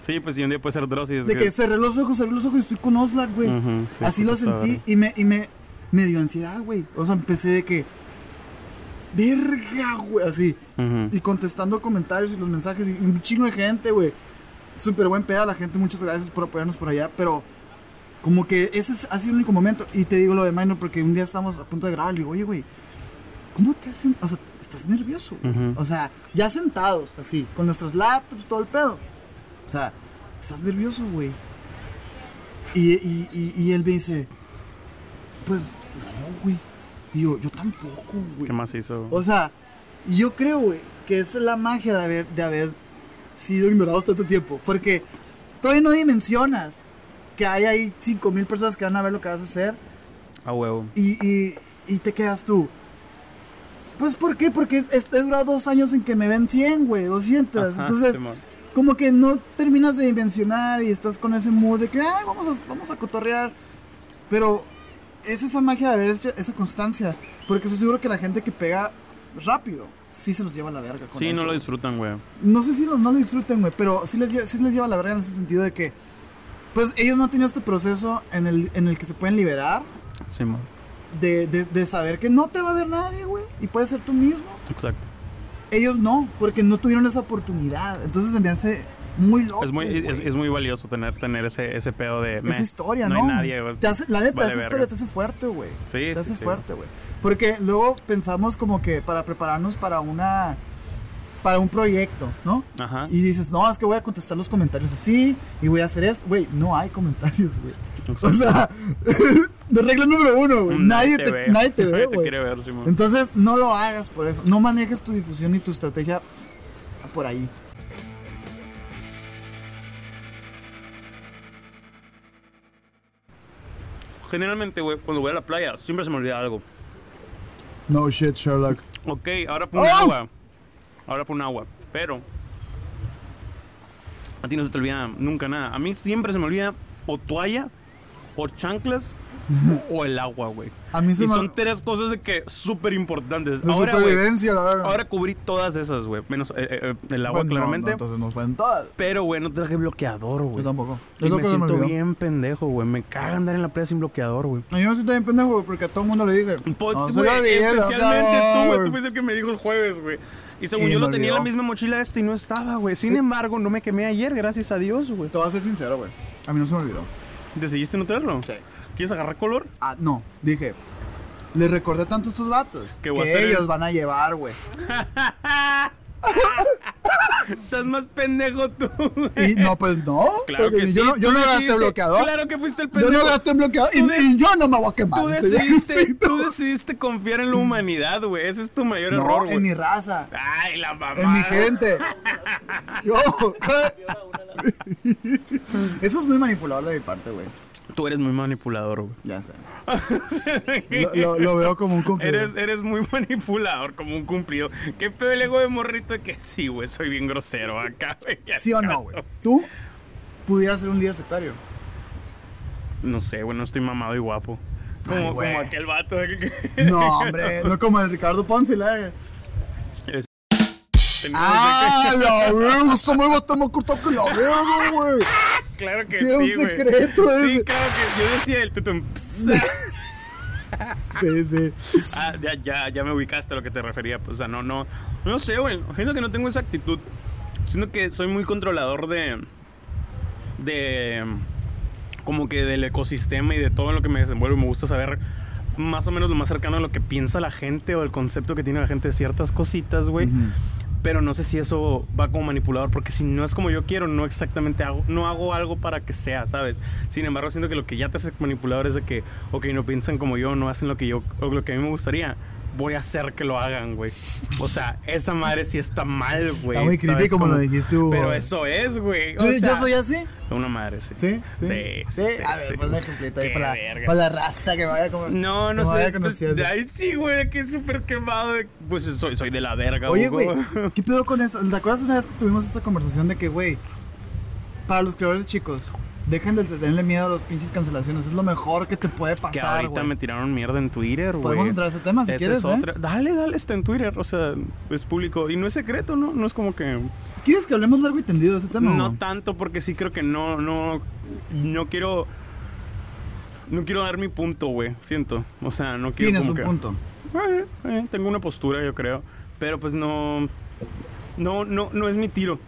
Sí, pues sí, un día puede ser Dross y es de que cerré los ojos, cerré los ojos y estoy con Oxlack, güey. Sí, Así lo sentí y me, y me, me dio ansiedad, güey. O sea, empecé de que, verga, güey, así. Y contestando comentarios y los mensajes y un chingo de gente, güey. Súper buen pedo a la gente, muchas gracias por apoyarnos por allá, pero como que ese es- ha sido el único momento. Y te digo lo de Minor porque un día estamos a punto de grabar y digo, oye, güey, ¿cómo te hacen? O sea, estás nervioso. O sea, ya sentados, así, con nuestras laptops, todo el pedo. O sea, estás nervioso, güey. Y, y, y, y él me dice, pues, no, güey. Y yo, yo tampoco, güey. ¿Qué más hizo? O sea, yo creo, güey, que es la magia de haber, de haber sido ignorados tanto tiempo. Porque todavía no dimensionas que hay ahí 5 mil personas que van a ver lo que vas a hacer A huevo. y, y, y te quedas tú. Pues, ¿por qué? Porque he durado dos años en que me ven 100, güey, 200. Ajá, Entonces, como que no terminas de dimensionar y estás con ese mood de que, "Ay, vamos a, vamos a cotorrear. Pero es esa magia de haber hecho esa constancia. Porque estoy seguro que la gente que pega rápido, sí se los lleva a la verga. Con Sí, eso, no lo disfrutan, güey. No sé si no lo disfruten, güey, pero sí les, sí les lleva a la verga en ese sentido de que, Pues ellos no han tenido este proceso en el, en el que se pueden liberar Sí, man. de, de, de saber que no te va a ver nadie, güey. Y puedes ser tú mismo. Exacto. Ellos no, porque no tuvieron esa oportunidad. Entonces se me hace muy loco. Es muy, es, güey. es muy valioso tener, tener ese, ese pedo de. Esa historia, ¿no? No hay nadie, güey. Te hace, la neta, Vale esa historia te hace fuerte, güey. Sí, Te sí, hace sí. fuerte, güey. Porque luego pensamos como que para prepararnos para una. Para un proyecto, ¿no? Ajá. Y dices, no, es que voy a contestar los comentarios así y voy a hacer esto. Güey, no hay comentarios, güey. O sea, de regla número uno, güey. Nadie, te, ve. nadie te ve, Nadie te güey. quiere ver, Simón. Entonces, no lo hagas por eso. No manejes tu difusión y tu estrategia por ahí. Generalmente, güey, cuando voy a la playa, siempre se me olvida algo. No shit, Sherlock. Ok, ahora fue un ¡Oh! agua. Ahora fue un agua. Pero. A ti no se te olvida nunca nada. A mí siempre se me olvida o toalla, o chanclas, o el agua, güey. A mí se Y me- son tres cosas de que súper importantes. La Ahora, supervivencia, la verdad. Ahora cubrí todas esas, güey. Menos eh, eh, eh, el agua, Bueno, no, claramente. no, entonces faltan todas. Pero, güey, no traje bloqueador, güey. Yo tampoco. Y Es lo me siento bien pendejo, güey. Me caga andar en la playa sin bloqueador, güey. A mí me siento bien pendejo, güey, porque a todo el mundo le dije. Pues, "No olvide, especialmente no, tú, güey. güey". Tú fuiste el que me dijo el jueves, güey. Y según Y yo lo tenía en la misma mochila este y no estaba, güey. Sin embargo, no me quemé ayer, gracias a Dios, güey. Te voy a ser sincero, güey. A mí no se me olvidó. ¿Decidiste no traerlo? Sí. ¿Quieres agarrar color? Ah, no. Dije. Les recordé tanto a estos vatos Que que, voy a hacer ellos el- van a llevar, güey. Estás más pendejo tú, güey. Y no, pues no. Claro que sí. yo no, yo gasté bloqueador. Claro que fuiste el yo pendejo. no gasté bloqueador. Y, y yo no me voy a quemar. Tú decidiste, tú decidiste confiar en la humanidad, güey. Ese es tu mayor No, error, güey. en mi raza. Ay, la mamá. En mi gente. Yo. Eso es muy manipulador de mi parte, güey. Tú eres muy manipulador, güey. Ya sé. Lo, lo- lo veo como un cumplido. Eres, eres muy manipulador, como un cumplido. ¿Qué pedo el ego de morrito que sí, güey? Soy bien grosero acá, güey. ¿Sí o no, güey? Tú pudieras ser un líder sectario. No sé, güey, no estoy mamado y guapo. Ay, Como, güey. como aquel vato de que. No, hombre, no como el Ricardo Ponce, la. Es- ¡Ah, la verga! Esa me va a estar más cortado que la verga, güey. Claro que Sí, sí, un güey. secreto Sí, ese. claro que yo decía el tutum. Sí, sí. Ah, ya, ya, ya me ubicaste a lo que te refería. Pues, o sea, no, no. No sé, güey. Siento que no tengo esa actitud. Siento que soy muy controlador de. De. Como que del ecosistema y de todo en lo que me desenvuelvo. Me gusta saber más o menos lo más cercano a lo que piensa la gente o el concepto que tiene la gente de ciertas cositas, güey. Pero no sé si eso va como manipulador, porque si no es como yo quiero, no exactamente hago, no hago algo para que sea, ¿sabes? Sin embargo, siento que lo que ya te hace manipulador es de que, ok, no piensan como yo, no hacen lo que yo, o lo que a mí me gustaría, voy a hacer que lo hagan, güey. O sea, esa madre sí está mal, güey. Está muy creepy ¿sabes como lo dijiste, Hugo. Pero eso es, güey. o ¿Tú- sea, ¿Yo soy así? Una madre, sí. ¿Sí? Sí, sí. ¿Sí? A ver, pon un ejemplito ahí para la, verga. para la raza que vaya como. No, no sé. Pues, ay, sí, güey, que es súper quemado. de- Pues soy, soy de la verga, Oye, güey, ¿qué pedo con eso? ¿Te acuerdas una vez que tuvimos esta conversación de que, güey, para los creadores chicos, dejen de tenerle miedo a los pinches cancelaciones? Es lo mejor que te puede Que pasar, ahorita me tiraron mierda en Twitter, güey. Podemos entrar a ese tema si Esa quieres, es ¿eh? Dale, dale, está en Twitter. O sea, es público. Y no es secreto, ¿no? No es como que. ¿Quieres que hablemos largo y tendido de ese tema? No tanto, porque sí creo que no, no. No quiero. No quiero dar mi punto, güey. Siento. O sea, no quiero. Tienes como un que- punto. Eh, eh, tengo una postura, yo creo. Pero pues no. No, no, no es mi tiro.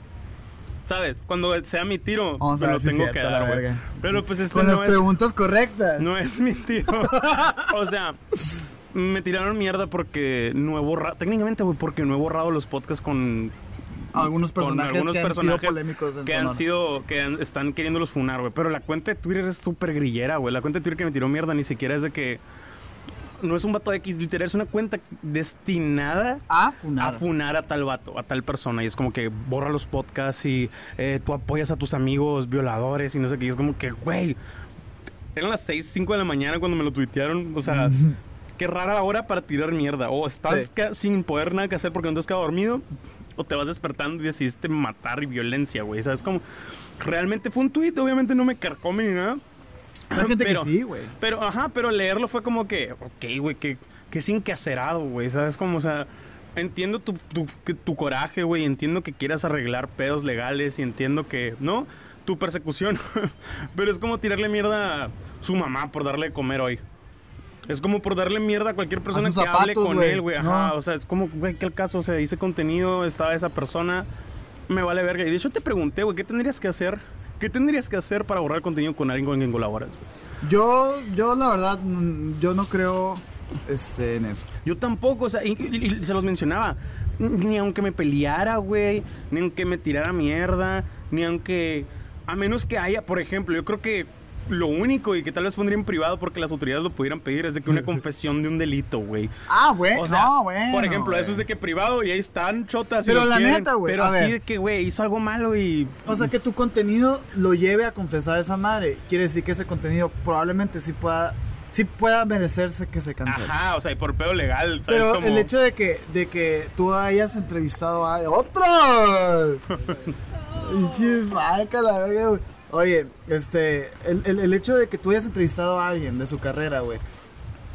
¿Sabes? Cuando sea mi tiro, a me lo tengo que dar, güey. Pero pues este Con no las es, preguntas correctas. no es mi tiro. o sea, me tiraron mierda porque no he borrado. Técnicamente, güey, porque no he borrado los podcasts con. Algunos personajes algunos que han personajes sido polémicos en que han Sonora. sido que han- están queriéndolos funar, güey. Pero la cuenta de Twitter es súper grillera, güey. La cuenta de Twitter que me tiró mierda ni siquiera es de que no es un vato X, literal, es una cuenta destinada Ah, funar. a funar a tal vato, a tal persona. Y es como que borra los podcasts y eh, tú apoyas a tus amigos violadores y no sé qué. Y es como que, güey, eran las 6, 5 de la mañana cuando me lo tuitearon. O sea, qué rara la hora para tirar mierda. O estás Sí. sin poder nada que hacer porque no te has quedado dormido. O te vas despertando y decidiste matar y violencia, güey. ¿Sabes? Como, realmente fue un tweet, obviamente no me carcome ni nada. Hay gente Pero- que sí, güey. Pero, ajá, pero leerlo fue como que, ok, güey, que, que sin que acerado, güey, ¿sabes? Como, o sea, entiendo tu, tu, tu coraje, güey, entiendo que quieras arreglar pedos legales y entiendo que, ¿no? tu persecución. Pero es como tirarle mierda a su mamá por darle de comer hoy. Es como por darle mierda a cualquier persona sus que hable zapatos, con güey. él, güey. Ajá, No. o sea, es como, güey, que el caso, o sea, hice contenido, estaba esa persona, me vale verga. Y de hecho te pregunté, güey, ¿qué tendrías que hacer? ¿Qué tendrías que hacer para borrar contenido con alguien con quien colaboras? Yo, yo la verdad, mm, yo no creo este, en eso. Yo tampoco, o sea, y, y- y se los mencionaba. Ni aunque me peleara, güey, ni aunque me tirara mierda, ni aunque. A menos que haya, por ejemplo, yo creo que lo único y que tal vez pondría en privado porque las autoridades lo pudieran pedir es de que una confesión de un delito, güey. Ah, güey. O sea, no, bueno. por ejemplo, eso es de que privado y ahí están chotas. Pero la quieren, neta, güey, Pero así ver. de que, güey, hizo algo malo y. O sea, que tu contenido lo lleve a confesar a esa madre. Quiere decir que ese contenido probablemente sí pueda, sí pueda merecerse que se cancele. Ajá, o sea, y por pedo legal, ¿sabes? Pero Como- el hecho de que, de que tú hayas entrevistado a otro. Pinche la verga, güey. Oye, este, el, el- el hecho de que tú hayas entrevistado a alguien de su carrera, güey,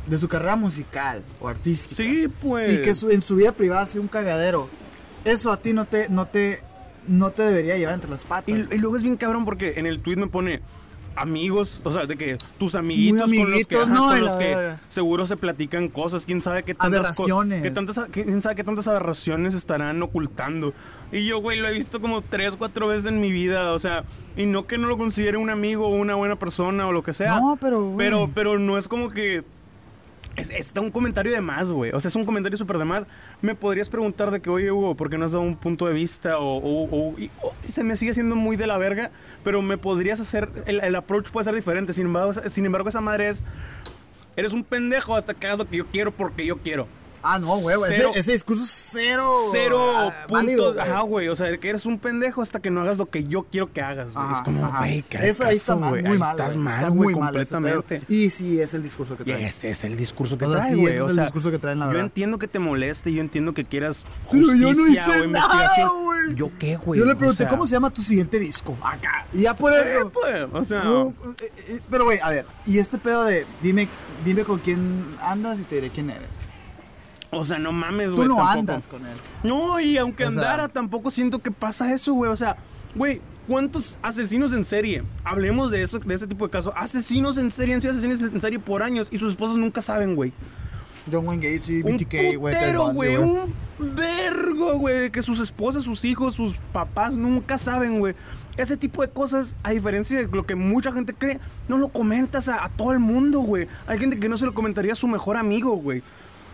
de su carrera musical o artística, Sí, pues. y que su- en su vida privada sido un cagadero, eso a ti no te, no te, no te debería llevar entre las patas. Y, y luego es bien cabrón porque en el tweet me pone amigos, o sea, de que tus amiguitos, con los que, ajá, no, con los que seguro se platican cosas, quién sabe qué tantas qué tantas, quién sabe qué tantas aberraciones estarán ocultando. Y yo, güey, lo he visto como tres, cuatro veces en mi vida, o sea, y no que no lo considere un amigo o una buena persona o lo que sea. No, pero, güey. pero, pero no es como que es, está un comentario de más, güey. O sea, es un comentario súper de más. Me podrías preguntar de que, oye, Hugo, ¿por qué no has dado un punto de vista? O, o- o- y- se me sigue siendo muy de la verga, pero me podrías hacer. El, el approach puede ser diferente. Sin embargo, sin embargo, esa madre es. Eres un pendejo hasta que hagas lo que yo quiero porque yo quiero. Ah, no, güey, ese, ese discurso es cero. Cero ah, punto. ajá, güey. O sea, que eres un pendejo hasta que no hagas lo que yo quiero que hagas, güey. Es como, güey, Eso ahí está mal, muy Ahí mal. estás mal, está güey, completamente. Y sí, es el discurso que Y trae. ese es el discurso que O sea, trae, güey. o es el sea, discurso que traen, la Yo verdad. entiendo que te moleste, yo entiendo que quieras Pero justicia yo no hice o nada, güey. ¿Yo qué, güey? Yo le O pregunté, sea, ¿cómo se llama tu siguiente disco? Acá. Y ya por eh, eso. pues, o sea, No, eh, eh, pero, güey, a ver. Y este pedo de dime, dime con quién andas y te diré quién eres. O sea, no mames, Tú güey. no tampoco. andas con él. No, y aunque O sea- andara, tampoco siento que pasa eso, güey. O sea, güey, ¿cuántos asesinos en serie? Hablemos de eso, de ese tipo de casos. Asesinos en serie han sido asesinos en serie por años y sus esposas nunca saben, güey. John Wayne Un BTK, güey. Bundy, güey. Un vergo, güey. Que sus esposas, sus hijos, sus papás nunca saben, güey. Ese tipo de cosas, a diferencia de lo que mucha gente cree, no lo comentas a, a todo el mundo, güey. Hay gente que no se lo comentaría a su mejor amigo, güey.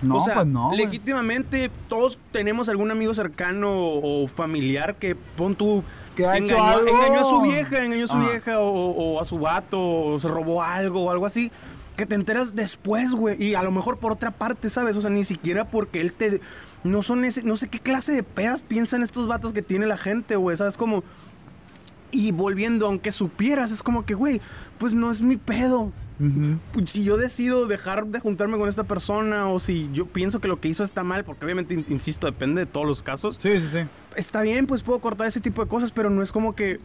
No, o sea, pues no, legítimamente todos tenemos algún amigo cercano o familiar que pon tú Que ha hecho engañó, a- algo. engañó a su vieja, engañó a su Ajá. vieja o, o a su vato o se robó algo o algo así. Que te enteras después, güey. Y a lo mejor por otra parte, ¿sabes? O sea, ni siquiera porque él te. No son ese. No sé qué clase de pedas piensan estos vatos que tiene la gente, güey. ¿Sabes? Como. Y volviendo, aunque supieras, es como que, güey, pues no es mi pedo. Pues, Si yo decido dejar de juntarme con esta persona o si yo pienso que lo que hizo está mal, porque obviamente, in- insisto, depende de todos los casos, Sí, sí, sí. está bien, pues puedo cortar ese tipo de cosas, pero no es como que.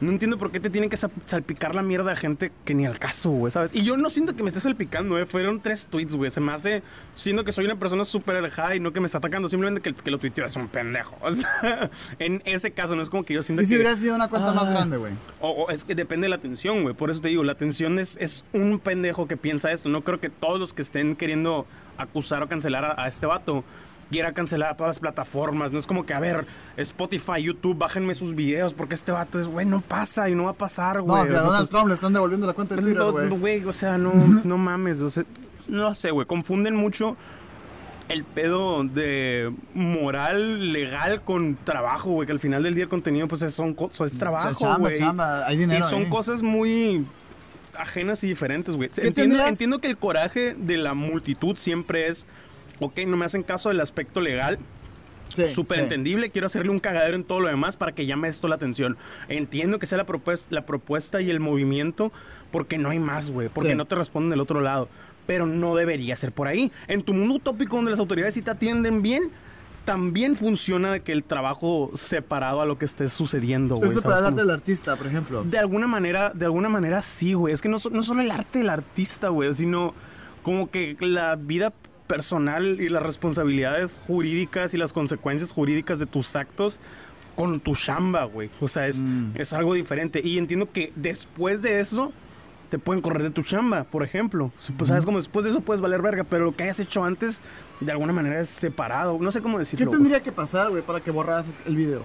No entiendo por qué te tienen que sa- salpicar la mierda de gente que ni al caso, güey, ¿sabes? Y yo no siento que me esté salpicando, ¿eh? Fueron tres tweets, güey. Se me hace. Siento que soy una persona súper alejada y no que me está atacando. Simplemente que que lo tuiteó es un pendejo. O sea, en ese caso, no es como que yo siento Y si que. hubiera sido una cuenta más Ah. grande, güey. O, o es que depende de la atención, güey. Por eso te digo, la atención es, es un pendejo que piensa esto. No creo que todos los que estén queriendo acusar o cancelar a, a este vato quiera cancelar a todas las plataformas. No es como que, a ver, Spotify, YouTube, bájenme sus videos porque este vato es, güey, no pasa y no va a pasar, No, güey. o sea, Donald Trump le están devolviendo la cuenta de Twitter, güey. o sea, no, no mames. O sea, no sé, güey. Confunden mucho el pedo de moral legal con trabajo, güey. Que al final del día el contenido, pues es, son, es trabajo, güey. chamba, hay dinero Y son ahí. cosas muy ajenas y diferentes, güey. ¿Qué Entiendo, entiendo que el coraje de la multitud siempre es, ok, no me hacen caso del aspecto legal, Sí, súper sí. entendible. Quiero hacerle un cagadero en todo lo demás para que llame esto la atención. Entiendo que sea la propuesta, la propuesta y el movimiento porque no hay más, güey. Porque Sí. no te responden del otro lado. Pero no debería ser por ahí. En tu mundo utópico donde las autoridades sí te atienden bien, también funciona de que el trabajo separado a lo que esté sucediendo, güey. Eso ¿sabes para el arte del artista, por ejemplo. De alguna manera, de alguna manera sí, güey. Es que no, no solo el arte del artista, güey, sino como que la vida personal y las responsabilidades jurídicas y las consecuencias jurídicas de tus actos con tu chamba, güey. O sea, es, Mm. es algo diferente. Y entiendo que después de eso te pueden correr de tu chamba, por ejemplo. Pues sabes como después de eso puedes valer verga, pero lo que hayas hecho antes de alguna manera es separado. No sé cómo ¿Qué decirlo. güey. tendría que pasar, güey, para que borraras el video?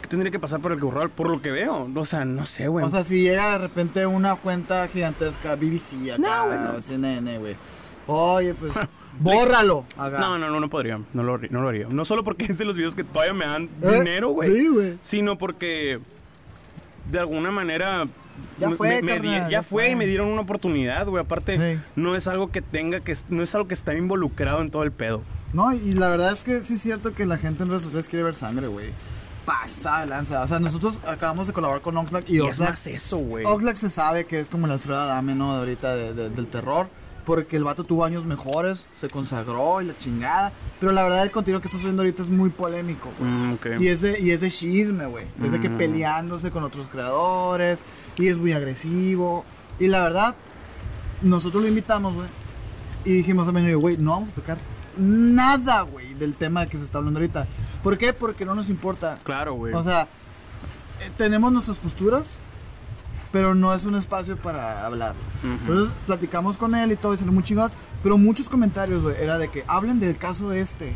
¿Qué tendría que pasar el que borrar por lo que veo? O sea, no sé, güey. O sea, si llega de repente una cuenta gigantesca, BBC acá, No, güey, no. CNN, güey. Oye, pues, bórralo. No, no, no, no podría. No lo, no lo haría. No solo porque es de los videos que todavía me dan ¿Eh? dinero, güey. Sí, güey. Sino porque de alguna manera. Ya fue, me- me carnal, di- ya ya fue fue. y me dieron una oportunidad, güey. Aparte, Sí. no es algo que tenga que. No es algo que está involucrado en todo el pedo. No, y la verdad es que sí es cierto que la gente en redes sociales quiere ver sangre, güey. Pasa lanza. O sea, nosotros acabamos de colaborar con Oxlack y, Y es Oxlack. más eso, güey. Oxlack se sabe que es como el Alfredo Adame, ¿no? De ahorita de- de- del terror. Porque el vato tuvo años mejores, se consagró y la chingada. Pero la verdad, el contenido que está subiendo ahorita es muy polémico, güey. Mm, ok. Y es de, y es de chisme, güey. Es de que Mm. peleándose con otros creadores. Y es muy agresivo. Y la verdad, nosotros lo invitamos, güey. Y dijimos también, güey, no vamos a tocar nada, güey, del tema que se está hablando ahorita. ¿Por qué? Porque no nos importa. Claro, güey. O sea, eh, tenemos nuestras posturas, pero no es un espacio para hablar. Entonces platicamos con él y todo, y se lo muy chingón. Pero muchos comentarios, güey, era de que hablen del caso este.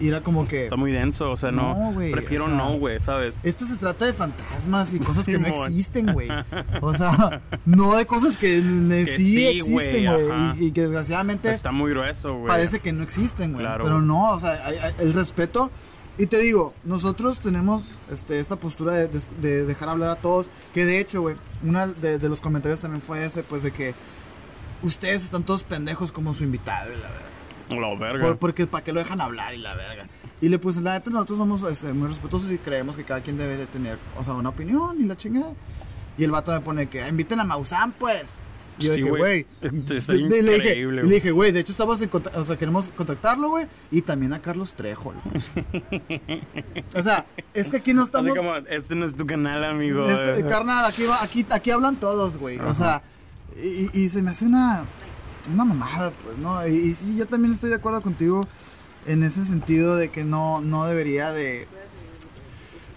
Y era como que. está muy denso, o sea, no. No, güey, prefiero o sea, no, güey, ¿sabes? Esto se trata de fantasmas y cosas que no existen, güey. O sea, no de cosas que, Que sí, sí, existen, güey. Y, y que desgraciadamente Está muy grueso, güey. parece que no existen, güey. Claro, Pero no, o sea, hay- hay- el respeto. Y te digo, nosotros tenemos este, esta postura de, de- de dejar hablar a todos. Que de hecho, güey, una de, de los comentarios también fue ese, pues de que ustedes están todos pendejos como su invitado y la verdad. La verga. Por- porque para qué lo dejan hablar y la verga. Y le pues la neta nosotros somos este, muy respetuosos y creemos que cada quien debe de tener, o sea, una opinión y la chingada. Y el vato me pone que "Ah, inviten a Maussan, pues. Y yo Sí, que, güey. y le dije, increíble, y güey. le dije, güey, de hecho estamos en o sea, queremos contactarlo, güey, y también a Carlos Trejo. o sea, es que aquí no Así estamos como, este no es tu canal, amigo. es, eh, eh. carnal, aquí, va- aquí, aquí hablan todos, güey. O sea, y, y se me hace una, una mamada, pues, ¿no? Y, y sí, yo también estoy de acuerdo contigo en ese sentido de que no, no debería de...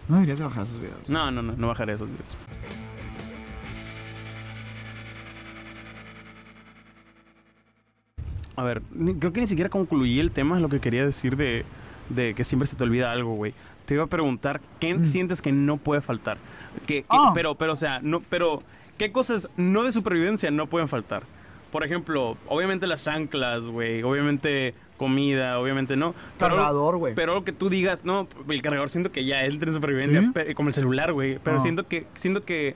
No deberías de bajar sus videos. No, no, no, no bajaré esos videos. A ver, creo que ni siquiera concluí el tema, lo que quería decir de, de que siempre se te olvida algo, güey. Te iba a preguntar, ¿qué sientes que no puede faltar? Que, que- Ah. Pero, pero, o sea, no, pero, ¿qué cosas no de supervivencia no pueden faltar? Por ejemplo, obviamente las chanclas, güey, obviamente comida, obviamente no. Pero- Cargador, güey. Pero lo que tú digas, no, el cargador siento que ya entra en supervivencia, ¿Sí? pe- como el celular, güey. Pero Ah. siento que siento que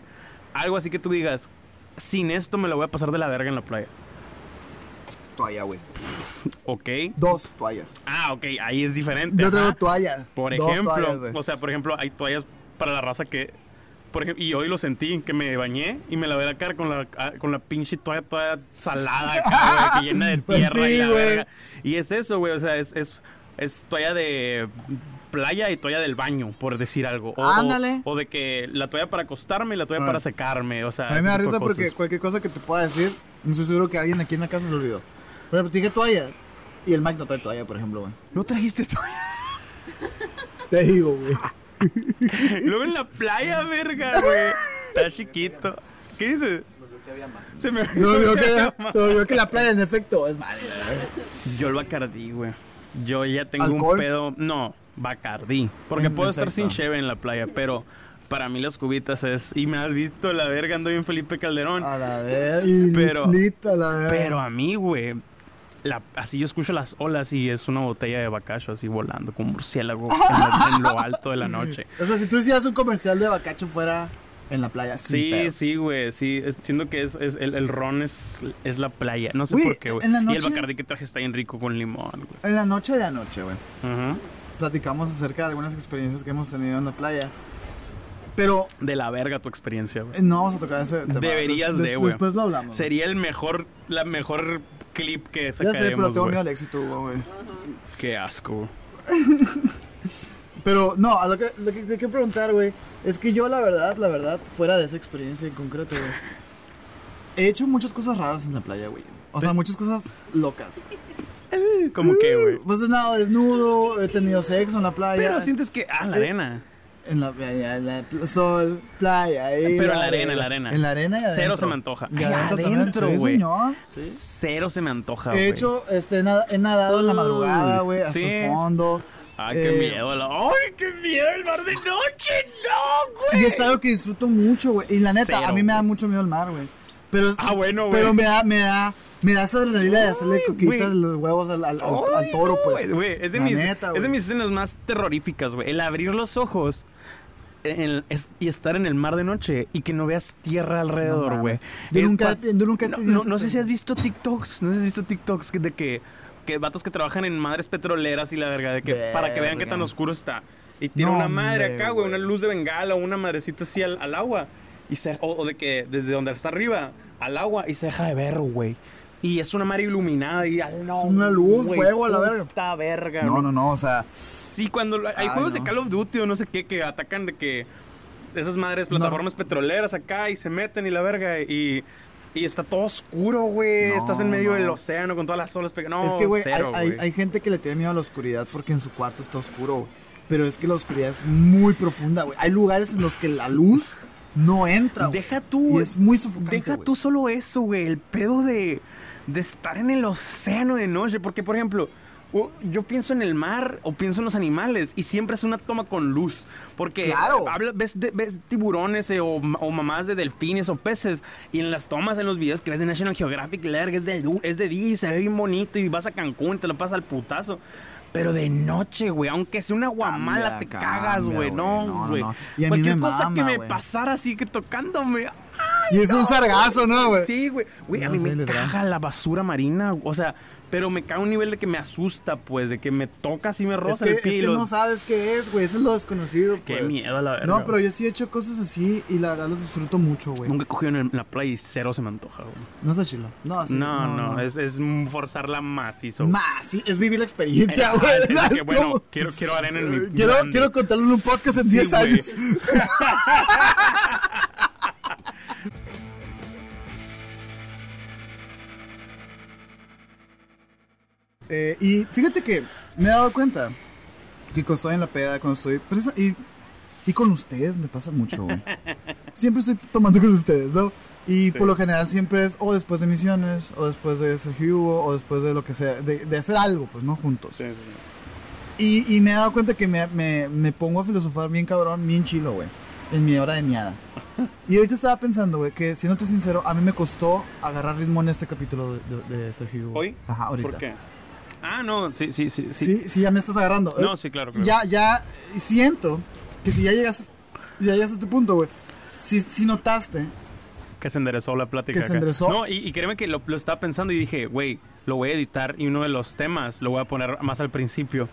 algo así que tú digas, sin esto me la voy a pasar de la verga en la playa. Toalla, güey. ¿Ok? Dos toallas. Ah, ok, ahí es diferente. Yo traigo ajá. toalla. Por Dos ejemplo, toallas, o sea, por ejemplo, hay toallas para la raza que por ejemplo, y hoy lo sentí, que me bañé y me lavé la cara con la, ah, con la pinche toalla toda salada que llena de Pues tierra sí, y la verga. Y es eso, güey, o sea, es, es, es toalla de playa y toalla del baño, por decir algo. O, o- Ándale. O, de que la toalla para acostarme y la toalla Ah. para secarme, o sea. A mí me da risa porque cualquier cosa que te pueda decir, no estoy seguro que alguien aquí en la casa se lo olvidó. Te dije toalla. Y el Mac no trae toalla, por ejemplo, güey. ¿No trajiste toalla? Te digo, güey. Luego en la playa, verga, güey. Está chiquito. ¿Qué dices? Se me olvidó que, se me olvidó que la playa, en efecto, es madre. Yo el Bacardí, güey. Yo ya tengo ¿Alcohol? un pedo. No, Bacardí. Porque En puedo estar sin cheve en la playa, pero para mí las cubitas es. Y me has visto la verga, ando bien Felipe Calderón. A la ver, y Pero- a la. Pero a mí, güey. La- así yo escucho las olas y es una botella de bacacho así volando como un murciélago en, lo alto de la noche. O sea, si tú hicieras un comercial de bacacho fuera en la playa, Sí, pedos. sí, güey, sí, siento que es, es- el, el ron es, es la playa, no sé por qué, güey. Y el bacardí que traje está bien rico con limón, güey. En la noche de anoche, güey, Ujú. platicamos acerca de algunas experiencias que hemos tenido en la playa. Pero De la verga tu experiencia, güey. eh, no vamos a tocar ese tema. Deberías Des- de, güey. Después lo hablamos. Sería el mejor, la mejor clip que Ya sé, sacaremos, pero tengo miedo al éxito, güey. Qué asco. Pero no, a lo que, lo que te quiero preguntar, güey, es que yo la verdad, la verdad, fuera de esa experiencia en concreto, güey, he hecho muchas cosas raras en la playa, güey. O sea, muchas cosas locas. ¿Cómo que, güey? Pues he nadado desnudo, he tenido sexo en la playa. Pero sientes que. Ah, la Eh, arena. En la, playa, en la sol, playa. Pero en la arena, en la arena. En la arena y Cero se me antoja. Y adentro, Sí, güey. Cero se me antoja, güey. hecho, este, he nada- he nadado en la madrugada, güey, hasta Sí. el fondo. Ay, qué Eh, miedo. la- Ay, qué miedo el mar de noche. No, güey. Y es algo que disfruto mucho, güey. Y la neta, Cero, a mí me da mucho miedo el mar, güey. Pero es- Ah, bueno, güey. Pero me da, me da, me da esa adrenalina de hacerle coquitas de los huevos al, al, al- Ay, al toro, pues. Güey, es de, La mis, neta, es de mis escenas más terroríficas, güey. El abrir los ojos en- es- y estar en el mar de noche y que no veas tierra No alrededor, güey. Yo nunca- cua- yo nunca he no, no- no sé si has visto TikToks, no sé si has visto TikToks de que, que vatos que trabajan en madres petroleras y la verga, de que para que vean qué tan oscuro está. Y tiene No, una madre acá, güey, una luz de bengala o una madrecita así al, al agua. Y se, o, o de que desde donde está arriba al agua y se deja de ver, güey. Y es una madre iluminada y al no. Una luz, güey, fuego a la verga. puta verga. No, no, no, o sea, Sí, cuando hay Ay, juegos de. Call of Duty o no sé qué que atacan de que esas madres plataformas petroleras acá y se meten y la verga y, y está todo oscuro, güey. No, Estás en medio no. del océano con todas las olas. No, es que, güey, hay, gente que le tiene miedo a la oscuridad porque en su cuarto está oscuro, güey. Pero es que la oscuridad es muy profunda, güey. Hay lugares en los que la luz no entra, güey. Deja tú. Y es muy sofocante, Deja tú solo eso, güey. El pedo de, de estar en el océano de noche. Porque, por ejemplo, yo pienso en el mar o pienso en los animales y siempre es una toma con luz. Porque Claro. habla- ves, de- ves tiburones eh, o, o mamás de delfines o peces y en las tomas, en los videos que ves de National Geographic, lerg, es de, es de día y se ve bien bonito y vas a Cancún y te lo pasas al putazo. Pero de noche, güey, aunque sea una guamala, Cambia, te cambia, cagas, güey. güey. No, No, no, güey. no. Mí Cualquier me cosa que mama, me güey. pasara así que tocándome. Y es un sargazo, ¿no, güey? Sí, güey. Güey, a No mí me caga la basura marina. O sea, pero me caga a un nivel de que me asusta, pues, de que me toca así me Es roza que, el es pie. y que los- no sabes qué es, güey. Eso es lo desconocido, Qué pues. miedo a la verga. No, pero yo sí he hecho cosas así y la verdad los disfruto mucho, güey. Nunca he cogido en, el- en la playa y cero se me antoja, güey. No está chilo. No, sí, no, no, Es, es forzarla macizo. Más, sí, es vivir la experiencia, güey. es de ¿sabes que, bueno, quiero- quiero arena en mi Quiero, grande. quiero contarlo en un podcast en Sí, 10 güey. años. Eh, y fíjate que me he dado cuenta que cuando estoy en la peda, cuando estoy presa, y, y con ustedes me pasa mucho, güey. Siempre estoy tomando con ustedes, ¿no? Y Sí. por lo general siempre es o después de misiones, o después de ese Hugo, o después de lo que sea, de, de hacer algo, pues, ¿no? Juntos. Sí, sí. Y, y me he dado cuenta que me, me, me pongo a filosofar bien cabrón, bien chilo, güey. En mi hora de miada. Y ahorita estaba pensando, güey, que siéndote sincero, a mí me costó agarrar ritmo en este capítulo de, de, de. ¿Hoy? Ajá, ahorita. ¿Por qué? Ah, no, sí, sí, sí. sí. Sí, sí, ya me estás agarrando. No, sí, claro, claro. Ya, ya siento que si ya llegas, ya llegas a este punto, güey. Si, si notaste Que se enderezó la plática. Que se enderezó. No, y, y créeme que lo, lo estaba pensando y dije, güey, lo voy a editar y uno de los temas lo voy a poner más al principio.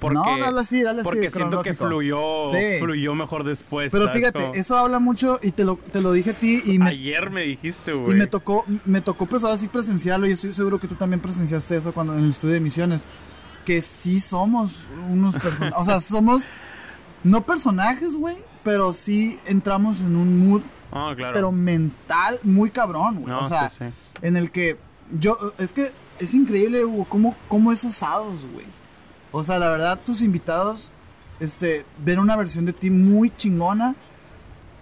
Porque, No, dale así, dale así, Porque siento que fluyó, Sí. fluyó mejor después. Pero ¿sabes? fíjate, Como- eso habla mucho y te lo, te lo dije a ti y me, Ayer me dijiste, y güey. me tocó, me tocó pues ahora sí presenciarlo y estoy seguro que tú también presenciaste eso cuando en el estudio de misiones. Que sí somos unos personajes, o sea, somos no personajes, güey, pero sí entramos en un mood, Ah, claro. pero mental muy cabrón, güey. No, o sea, sí, sí. en el que yo, es que es increíble, Hugo, cómo, cómo es usados, güey. O sea, la verdad, tus invitados, este, ven una versión de ti muy chingona.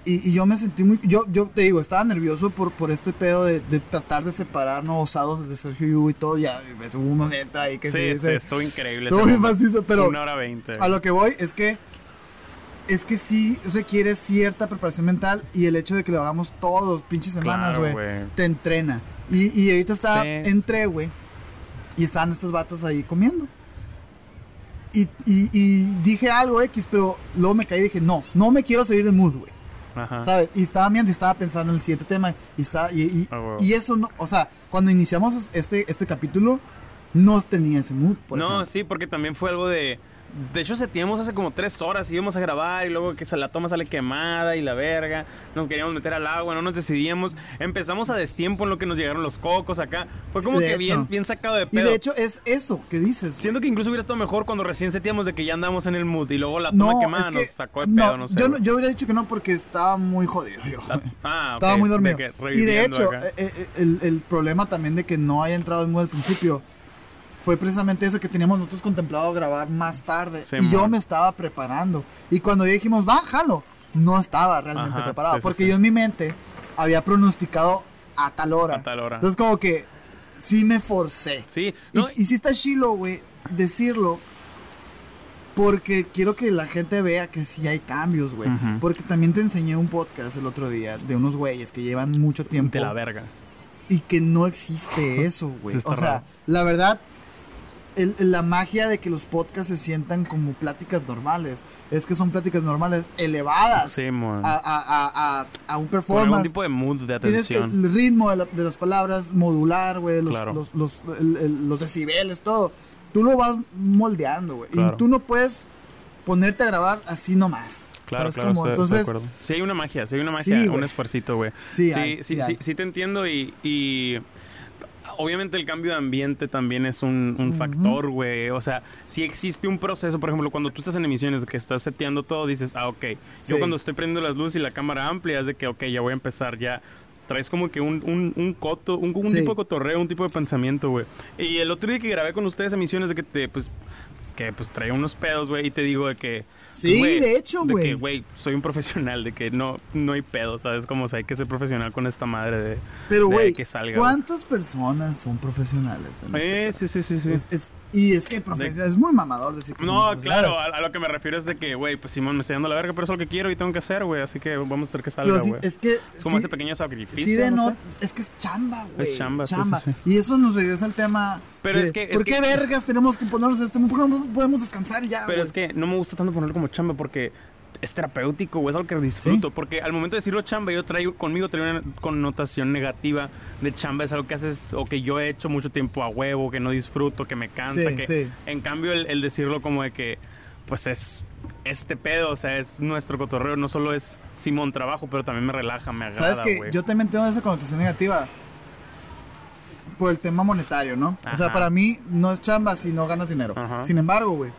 Y, y yo me sentí muy. Yo, yo te digo, estaba nervioso por, por este pedo de, de tratar de separar no osados de Sergio y todo. Ya, hubo un momento ahí que sí, se sí, dice. estuvo increíble. Estuvo bien macizo, pero Una hora veinte. a lo que voy es que. Es que sí requiere cierta preparación mental y el hecho de que lo hagamos todos pinches semanas, Claro, güey, güey. te entrena. Y, y ahorita está, Sí, entré, güey, y estaban estos vatos ahí comiendo. Y, y, y dije algo X, pero luego me caí y dije, no, no me quiero salir de mood, güey. Ajá. ¿Sabes? Y estaba viendo y estaba pensando en el siguiente tema. Y, estaba, y, y, Ah, y eso no, o sea, cuando iniciamos este, este capítulo, no tenía ese mood. Por no, ejemplo. sí, porque también fue algo de. De hecho, seteamos hace como tres horas, íbamos a grabar y luego que la toma sale quemada y la verga. Nos queríamos meter al agua, no nos decidíamos. Empezamos a destiempo en lo que nos llegaron los cocos acá. Fue como De que hecho. bien, bien sacado de Y pedo. de hecho es eso que dices. Siento que incluso hubiera estado mejor cuando recién seteamos de que ya andamos en el mood y luego la toma quemada nos sacó de pedo, no, sé. yo, yo hubiera dicho que no porque estaba muy jodido yo. La- ah, estaba muy de dormido. que Y de hecho, acá. eh, eh, el, el problema también de que no haya entrado en mood al principio fue precisamente eso que teníamos nosotros contemplado grabar más tarde. Sí, y yo man. me estaba preparando. Y cuando dijimos, va, jalo, no estaba realmente Ajá, preparado. sí, porque sí. yo en mi mente había pronosticado a tal hora. A tal hora. Entonces, como que sí me forcé. Sí, Y, no, y sí está chilo, güey, decirlo. Porque quiero que la gente vea que sí hay cambios, güey. Ujú. Porque también te enseñé un podcast el otro día de unos güeyes que llevan mucho tiempo de la verga. y que no existe eso, güey. Está o sea, raro. la verdad, el- la magia de que los podcasts se sientan como pláticas normales es que son pláticas normales elevadas Sí, a, a, a, a, un Con algún performance. tipo de mood de Tienes atención. el ritmo de, la- de las palabras, modular, güey, los, Claro. los, los, el- los decibeles, todo. Tú lo vas moldeando, güey. Claro. Y tú no puedes ponerte a grabar así nomás. Claro, ¿Sabes claro, estoy- estoy de Entonces, acuerdo. Sí hay una magia, sí hay una Sí, magia, güey. un esfuercito, güey. Sí sí, hay, sí, sí sí, sí te entiendo y, y obviamente el cambio de ambiente también es un, un factor, güey. O sea, si existe un proceso, por ejemplo, cuando tú estás en emisiones que estás seteando todo, dices, ah, ok. Sí. Yo cuando estoy prendiendo las luces y la cámara amplia es de que, ok, ya voy a empezar, ya traes como que un, un, un coto, un, un Sí. tipo de cotorreo, un tipo de pensamiento, güey. Y el otro día que grabé con ustedes emisiones de que te, pues, que pues traía unos pedos, güey, y te digo de que... Sí, de hecho, De güey. que, güey, soy un profesional, de que no, no hay pedo, ¿sabes? Como o sea, hay que ser profesional con esta madre de, pero de güey, que salga. ¿cuántas personas son profesionales en este Eh, sí, sí, sí, sí. Es- es- y es que profesional, es muy mamador decir que No, claro, profesionales. a, a lo que me refiero es de que, güey, pues Simón me está dando la verga, pero eso es lo que quiero y tengo que hacer, güey, así que vamos a hacer que salga, güey. es que. Es como sí- ese pequeño sacrificio, sí de no no, sé. es que es chamba, güey. Es chamba, sí, sí, sí. Y eso nos regresa al tema. Pero de, es que- es ¿Por que- qué vergas tenemos que ponernos este? ¿Por qué no podemos descansar ya? Pero es que no me gusta tanto ponerlo como chamba porque es terapéutico, güey, es algo que disfruto. Porque al momento de decirlo chamba, yo traigo conmigo traigo una connotación negativa de chamba. Es algo que haces o que yo he hecho mucho tiempo a huevo, que no disfruto, que me cansa. Sí, que, sí. En cambio, el, el decirlo como de que, pues es este pedo, o sea, es nuestro cotorreo. No solo es Simón trabajo, pero también me relaja, me agrada. ¿Sabes que güey. Yo también tengo esa connotación negativa. Por el tema monetario, ¿no? O sea, Ajá. para mí no es chamba si no ganas dinero. Ajá. Sin embargo, güey.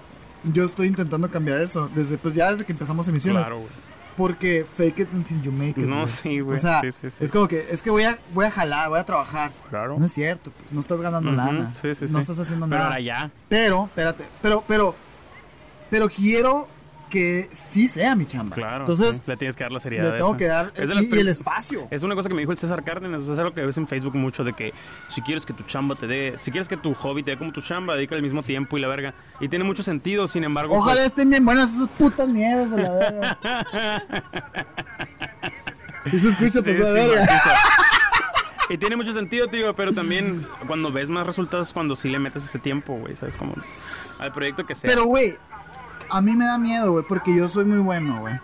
Yo estoy intentando cambiar eso. Desde, pues ya desde que empezamos emisiones. Claro, güey. Porque fake it until you make it. No, sí, güey. O sea, Sí, sí, sí. es como que, es que voy a, voy a jalar, voy a trabajar. Claro. No es cierto, pues, no estás ganando Ujú, lana. Sí, sí, no estás haciendo pero nada. ahora ya. Pero, espérate, pero, pero, pero quiero que sí sea mi chamba. Claro. Entonces, sí, le tienes que dar la seriedad. le tengo eso. que dar Es y, y el espacio. Es una cosa que me dijo el César Cárdenas, es algo que ves en Facebook mucho de que si quieres que tu chamba te dé, si quieres que tu hobby te dé como tu chamba, dedica el mismo tiempo y la verga. Y tiene mucho sentido, sin embargo. Ojalá pues, estén bien buenas esas putas nieves de la verga. ¿Sí se escucha sí, pasar sí, verga? Y tiene mucho sentido, tío, pero también cuando ves más resultados es cuando sí le metes ese tiempo, güey, ¿sabes? Como al proyecto que sea. Pero, güey, a mí me da miedo, güey, porque yo soy muy bueno, güey.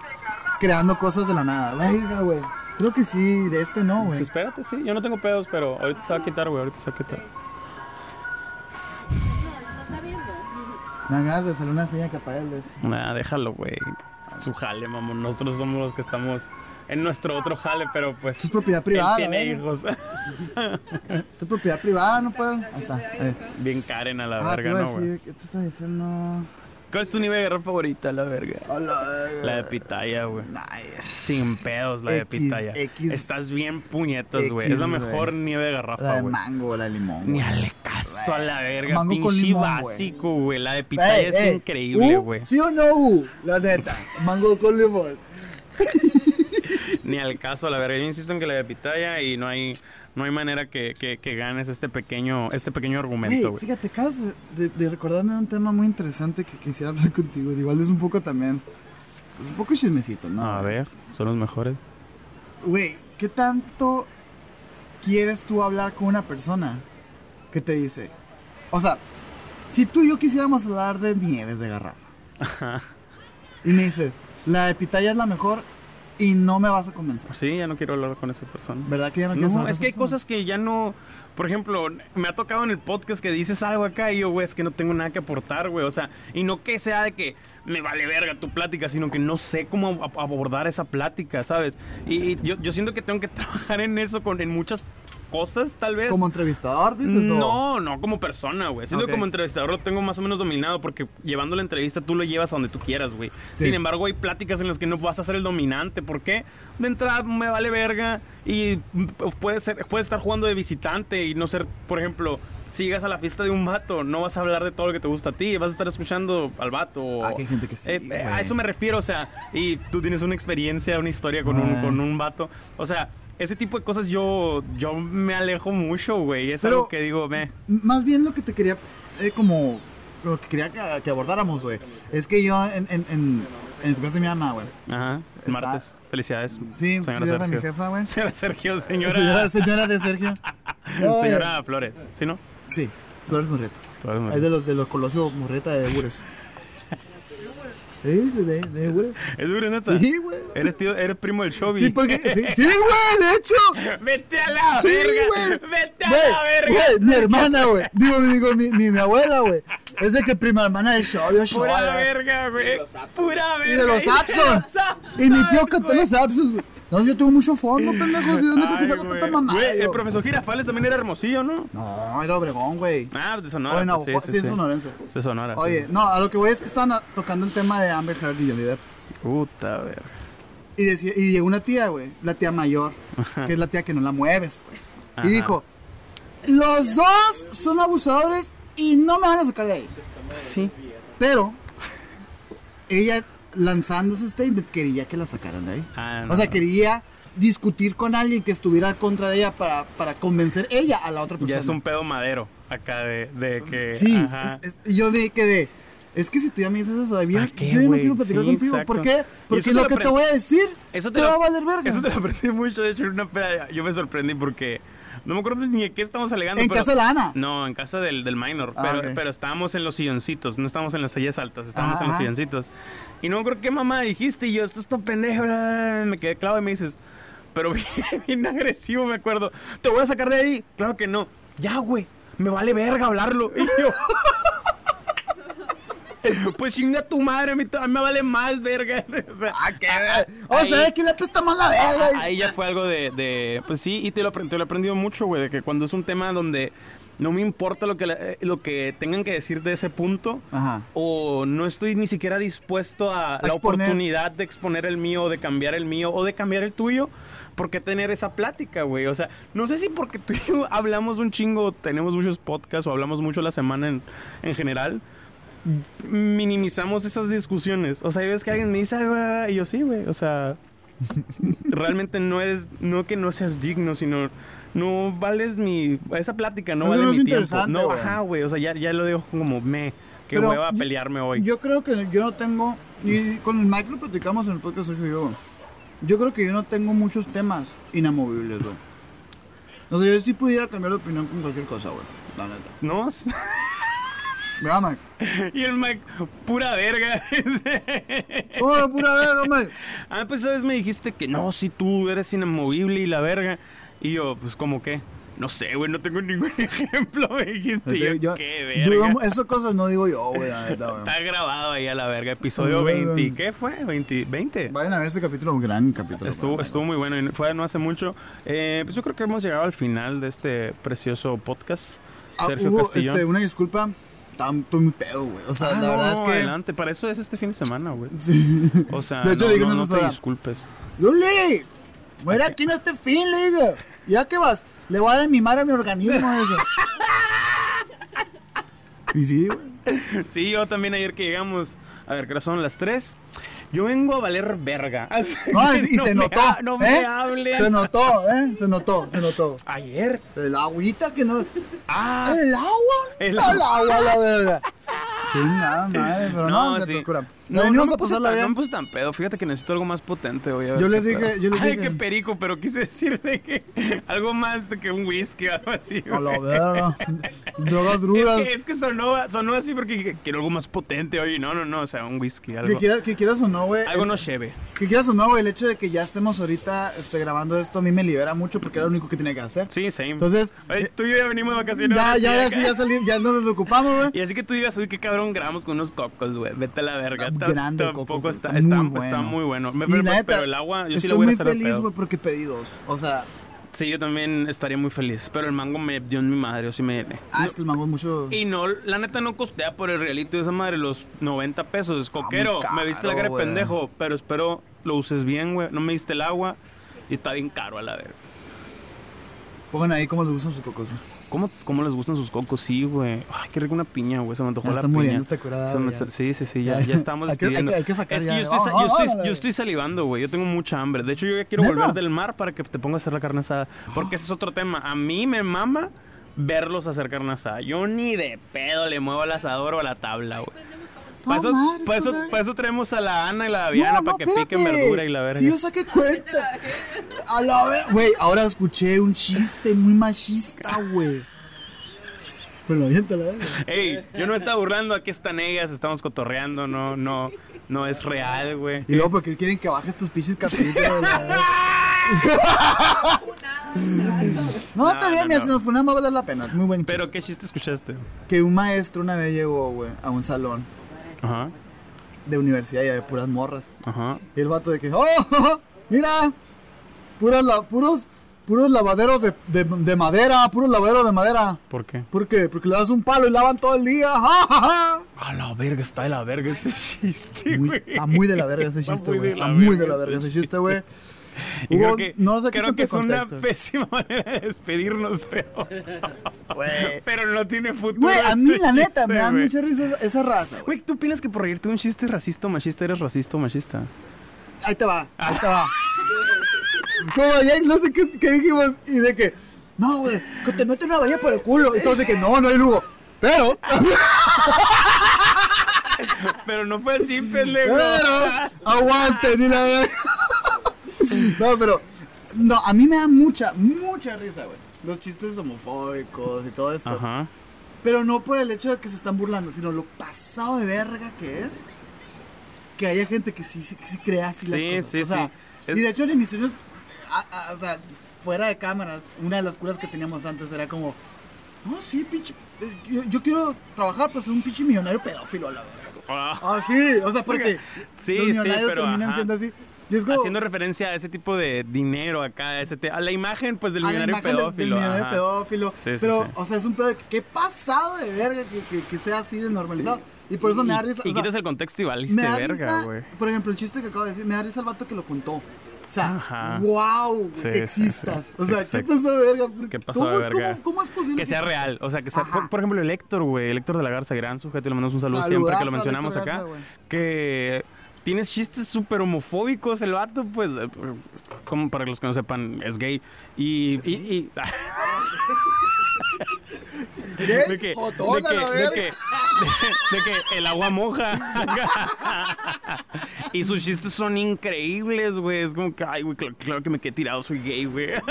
Creando cosas de la nada. Verga, güey. Creo que sí, de este no, güey. Pues espérate, sí, yo no tengo pedos, pero ahorita se va a quitar, güey, ahorita se va a quitar. Me dan ganas de hacer una silla que apague el de este. Nah, déjalo, güey. Su jale, mamón. Nosotros somos los que estamos en nuestro otro jale, pero pues. Es propiedad privada, Él tiene ¿verdad? hijos. Es propiedad privada, no puedo. Ahí está. Bien Karen a la Ah, te verga, iba a ¿no, güey? ¿qué te estaba diciendo? ¿Cuál es tu nivel de guerra favorita, la verga? La de pitaya, güey. Nice. Sin pedos, la de pitaya. X. Estás bien puñetas, güey. Es la mejor güey. nieve de La garrafa, de güey. mango, la de limón. Ni al caso a la verga. Mango con Pinche limón, güey. básico, güey. La de pitaya Ey, es ey, increíble, ¿uh? güey. ¿Sí o no, uh? La neta. Mango con limón. Ni al caso la verga. Yo insisto en que la de pitaya y no hay, no hay manera que, que, que ganes este pequeño, este pequeño argumento, Güey, güey. fíjate, acabas de, de- de recordarme un tema muy interesante que quisiera hablar contigo. Igual es un poco también. pues, un poco chismecito, ¿no? A ver, son los mejores. Güey, ¿qué tanto quieres tú hablar con una persona que te dice? O sea, si tú y yo quisiéramos hablar de nieves de garrafa. Y me dices, la de pitaya es la mejor y no me vas a convencer. Sí, ya no quiero hablar con esa persona. ¿Verdad que ya no quieres No, hablar es con que hay cosas que ya no. Por ejemplo, me ha tocado en el podcast que dices algo acá y yo, güey, es que no tengo nada que aportar, güey. O sea, y no que sea de que me vale verga tu plática, sino que no sé cómo ab- abordar esa plática, ¿sabes? Y, y yo, yo siento que tengo que trabajar en eso, con, en muchas cosas, tal vez. Como entrevistador, dices. o- No, no como persona, güey. Siento Ok. que como entrevistador lo tengo más o menos dominado porque llevando la entrevista tú lo llevas a donde tú quieras, güey. Sí. Sin embargo, hay pláticas en las que no vas a ser el dominante. ¿Por qué? De entrada me vale verga y puede ser puede estar jugando de visitante y no ser, por ejemplo, si llegas a la fiesta de un vato, no vas a hablar de todo lo que te gusta a ti, vas a estar escuchando al vato. Ah, que hay gente que sí, Eh, güey. a eso me refiero, o sea, y tú tienes una experiencia, una historia con, un, con un vato. O sea, ese tipo de cosas yo, yo me alejo mucho, güey. Es Pero- algo que digo, me. Más bien lo que te quería, eh, como, lo que quería que, que abordáramos, güey. Es que yo en, en, en, en el cumpleaños de mi mamá, güey. Ajá, Está- martes. Felicidades. Sí, felicidades a mi jefa, güey. Señora Sergio, señora. Señora, señora de Sergio. Señora Flores, ¿sí no? Sí, Flores Murrieta. Flores Murrieta. Es de los de los Colosio Murrieta de Bures. Sí, sí, de, de Bures. ¿Es duro, neta? Sí, güey. Eres, tío, eres primo del Shobi. Sí, porque. Sí, sí, güey, de hecho. Vete a la Sí, verga. güey. Vete a Güey, la verga. güey, mi hermana, güey. Digo, digo, mi, mi, mi abuela, güey. Es de que prima hermana de Shovio, Pura Shovio. verga, güey. Pura verga. Y de los Abson. Y mi tío cantó los Abson, güey. No, yo tuve mucho fondo, pendejo. ¿De dónde creo que tanta mamá? Güey, el profesor Girafales también era hermosillo, ¿no? No, era Obregón, güey. Ah, de Sonora. Oye, no, pues, sí, es sonorense. Sí, Sonora. sí. Oye, no, a lo que voy es que estaban tocando el tema de Amber Heard y Johnny Depp. Puta verga. Y, decía, y llegó una tía, güey, la tía mayor, que es la tía que no la mueves, pues. Ajá. Y dijo, los dos son abusadores y no me van a sacar de ahí. Sí. Pero ella lanzando ese statement quería que la sacaran de ahí. Ah, no. O sea, quería discutir con alguien que estuviera contra de ella para, para convencer ella a la otra persona. Ya es un pedo madero acá de, de que. Sí, es- es- yo me quedé. Es que si tú ya me dices eso, yo, ¿Para qué, yo ya no quiero platicar Sí, contigo. exacto. ¿Por qué? Porque lo que te voy a decir Eso te, lo- va a valer verga. Eso te lo aprendí mucho. De hecho, en una peda yo me sorprendí porque. No me acuerdo ni de qué estamos alegando. ¿En pero- casa de la Ana? No, en casa del, del minor. Ah, pero, pero estábamos en los silloncitos, no estábamos en las sillas altas, estábamos Ajá, en los silloncitos. Y no acuerdo qué mamá dijiste. Y yo, esto es todo pendejo. bla, bla, bla". Me quedé clavo y me dices, pero bien, bien agresivo, me acuerdo. Te voy a sacar de ahí. Claro que no. Ya, güey. Me vale verga hablarlo. Y yo. Pues chinga tu madre, a mí, me vale más verga. O sea, Ah, qué ver- O sea, ahí- es que le presta más la verga. Ahí ya fue algo de, de- pues sí, y te lo, te lo he aprendido mucho, güey, de que cuando es un tema donde no me importa lo que, eh, lo que tengan que decir de ese punto, Ajá. o no estoy ni siquiera dispuesto a, la exponer. oportunidad de exponer el mío, de cambiar el mío, o de cambiar el tuyo, ¿por qué tener esa plática, güey? O sea, no sé si porque tú y yo hablamos un chingo, tenemos muchos podcasts, o hablamos mucho la semana en, en general, minimizamos esas discusiones. O sea, hay veces que alguien me dice algo y yo sí, güey. O sea, realmente no eres, no que no seas digno, sino no vales mi, esa plática no Eso vale no mi tiempo. No, güey. ajá, güey. O sea, ya, ya lo dejo como me, que Pero hueva yo- pelearme hoy. Yo creo que yo no tengo. Y con el Mike lo platicamos en el podcast Sergio yo. Yo creo que yo no tengo muchos temas inamovibles, güey. O sea, yo sí pudiera cambiar de opinión con cualquier cosa, güey. La neta. ¿No? Mira, Mike. y el Mike, pura verga. Oh, pura verga, Mike. ah, pues sabes, me dijiste que no, si tú eres inamovible y la verga. Y yo, pues como que, no sé, güey, no tengo ningún ejemplo, me dijiste. Yo, Yo- qué yo- verga. esas cosas no digo yo, güey, la neta, güey. Está grabado ahí a la verga. Episodio 20. ¿Qué fue? 20. 20. Vayan a ver ese capítulo, un gran capítulo. Estuvo, estuvo muy bueno y fue no hace mucho. Eh, pues yo creo que hemos llegado al final de este precioso podcast. Ah, Sergio hubo, Castillo. este, una disculpa. Estoy muy pedo, güey. O sea, Ah, la no, verdad es que. adelante. Para eso es este fin de semana, güey. Sí. O sea, De hecho, no, no, no te disculpes. Luli, muere aquí en este fin, le digo. ¿Ya qué vas? Le voy a dar mi madre a mi organismo. eso. y sí, güey. Sí, yo también ayer que llegamos, a ver, que son las 3. Yo vengo a valer verga. Así No, y, se notó. ha- no me ¿eh? hablen. Se notó, ¿eh? Se notó, se notó. Ayer. El agüita que no. Ah, ¿El agua? El El, agua. agua, la verga. Sí, nada, madre, pero no, se sí. procura. No, no, venimos me puse tan, no me puse tan pedo. Fíjate que necesito algo más potente hoy. Yo les pedo. dije- yo les Ay, dije- qué perico, pero quise decir de que algo más que un whisky o algo así. A la verga. Drogas Es duras. que, es que sonó, sonó así porque quiero algo más potente. Oye, no, no, no, o sea, un whisky, algo, Que quieras, que quieras o no, güey. algo no cheve. Que quieras o no, güey. El hecho de que ya estemos ahorita este, grabando esto a mí me libera mucho porque era lo único que tenía que hacer. Sí, same. Entonces, Oye, tú y yo ya venimos de vacaciones. Ya, sí, ya, sí, ya salí, ya nos desocupamos, güey. Y así que tú digas, uy, qué cabrón, grabamos con unos cocos, güey. Vete a la verga. Ta- grande Tampoco coco, está, está está, muy está bueno. muy bueno. Me- pero, neta, pero el agua, yo sí estoy le voy a muy el feliz, güey, porque pedí dos. O sea, Sí, yo también estaría muy feliz. Pero el mango me dio en mi madre, o sí me ah, es que el mango es mucho. Y no, la neta no costea por el realito de esa madre los 90 pesos. Coquero, muy me viste la cara de caro, pendejo, pero espero lo uses bien, güey. No me diste el agua y está bien caro a la verga. Pongan ahí cómo les gustan sus cocos, güey. ¿Cómo, ¿Cómo les gustan sus cocos? Sí, güey. Ay, qué rico una piña, güey. Se me antojó Ya la está piña. muriendo esta curada, Se me está-. Sí, sí, sí, ya, Ya. estamos Hay que- hay que- hay que sacar es que ya. yo estoy, Oh, yo estoy, yo estoy salivando, güey. Yo tengo mucha hambre. De hecho, yo ya quiero ¿Neta? volver del mar para que te pongas a hacer la carne asada. Porque ese es otro tema. A mí me mama verlos hacer carne asada. Yo ni de pedo le muevo al asador o a la tabla, güey. Para eso, pa' eso, esto, pa' eso traemos a la Ana y la No, para que piquen verdura y la verga. Sí, yo saqué cuenta. A la vez. Güey, ahora escuché un chiste muy machista, güey. Bueno, aviéntala. Ey, yo no me estaba burlando, aquí están ellas, estamos cotorreando, no, no, no es real, güey. Y luego porque quieren que bajes tus pinches la verga. No, está No, bien, no, no. si nos funamos va a valer la pena. Muy buen chiste. Pero qué chiste escuchaste. Que un maestro una vez llegó, güey, a un salón Ajá, de universidad y de puras morras. ajá. Y el vato de que, ¡oh! Mira, puras la- puros, puros lavaderos de, de, de madera, puros lavaderos de madera. ¿Por qué? ¿Por qué? Porque le das un palo y lavan todo el día. ¡Ja, ja, ja! A la verga, está de la verga ese chiste, güey. está muy de la verga ese chiste, güey. Está muy de la verga ese chiste, güey. Y Hugo, creo que, no saques creo que es una pésima manera de despedirnos, pero, pero no tiene futuro. Güey, a mí la neta chiste, me da mucha risa esa- raza, güey. ¿tú opinas que por reírte un chiste racista o machista eres racista o machista? Ahí te va, ahí te va. Como ayer no sé qué, qué dijimos y de que, no, güey, que te meten una varilla por el culo. Y todos de que, no, no hay lugo. Pero, Pero no fue así, pendejo. pero, aguante, ni la verga. No, pero, no, a mí me da mucha, mucha risa, güey. Los chistes homofóbicos y todo esto. Ajá. Pero no por el hecho de que se están burlando, sino lo pasado de verga que es. Que haya gente que sí, que sí crea así las Sí, cosas. sí, o sea, sí. Es- Y de hecho en mis sueños, a- a- o sea, fuera de cámaras, una de las curas que teníamos antes era como, no, sí, pinche, eh, yo, yo quiero trabajar para ser un pinche millonario pedófilo a la verga. Ah. Ah, sí, o sea, porque Sí, los sí, millonarios pero, terminan ajá. siendo así. Y es como, Haciendo referencia a ese tipo de dinero acá, a, ese te- a la imagen pues del millonario del- pedófilo. Del, millonario ajá. pedófilo. Sí, sí, pero, sí. o sea, es un pedo de qué pasado de verga que, que, que sea así de normalizado. Y por eso me da Y- risa. Y, o sea, quitas el contexto y valiste verga, güey. por ejemplo, el chiste que acabo de decir, me da risa el vato que lo contó. Sea, Ajá. wow, Sí, que existas. sí, o sea. ¿qué pasó de verga? ¿Qué pasó ¿Cómo, de verga? ¿cómo, cómo es posible Que sea existas? real, o sea, que sea, por, por ejemplo, el Héctor, güey, el Héctor de la Garza, gran sujeto, le mandamos un saludo siempre que lo mencionamos acá. Garza, que tienes chistes súper homofóbicos, el vato, pues, como para los que no sepan, es gay. Y. y-. de que, Jotón, de que, de que, de, de que el agua moja. y sus chistes son increíbles, güey. Es como que, ay, güey, claro, claro que me quedé tirado, soy gay, güey.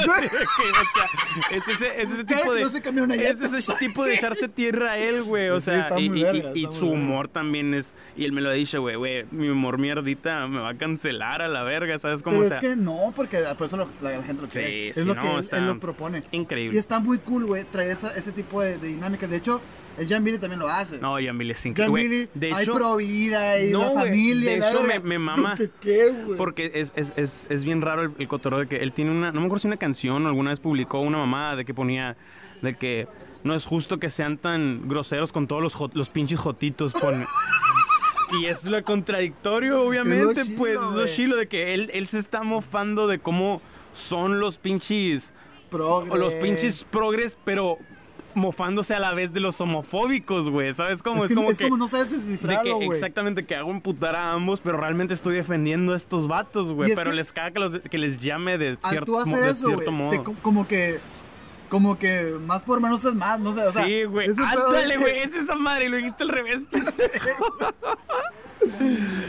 Es ese, es ese tipo de. no se cambió una es ese tipo de echarse tierra a él, güey. O sea, y, verga, su verga. humor también es. Y él me lo ha dicho, güey, güey, mi humor mierdita me va a cancelar a la verga, ¿sabes cómo? Pero o sea, es que no, porque por eso lo- la, la gente lo Sí, quiere. es sí, lo no, que él lo propone. increíble. Y está muy cool, güey, traer esa- ese tipo de, de dinámica. De hecho, el Jan Billy también lo hace. No, Jan Billy es increíble. De hay hecho, pro vida y No, la familia. de hecho, me- me mama. ¿Qué? Porque es, es, es, es bien raro el, el cotorreo de que él tiene una. No me acuerdo si una canción o alguna vez publicó una mamada de que ponía. De que no es justo que sean tan groseros con todos los, jot- los pinches jotitos. Pone. Y es lo contradictorio, obviamente, chilo, pues. Es lo chilo de que él, él se está mofando de cómo son los pinches. Progre. O los pinches progres, pero mofándose a la vez de los homofóbicos, güey. ¿Sabes cómo? Es, que, como es que. como no sabes De descifrarlo, güey. exactamente que hago emputar a ambos, pero realmente estoy defendiendo a estos vatos, Y güey. es Pero les caga que, los- que les llame de cierto, mo- de eso, cierto modo. te como que... Como que más por menos es más, no sé, o sea... sí, güey. Ándale, güey. Es esa madre. Lo dijiste al revés.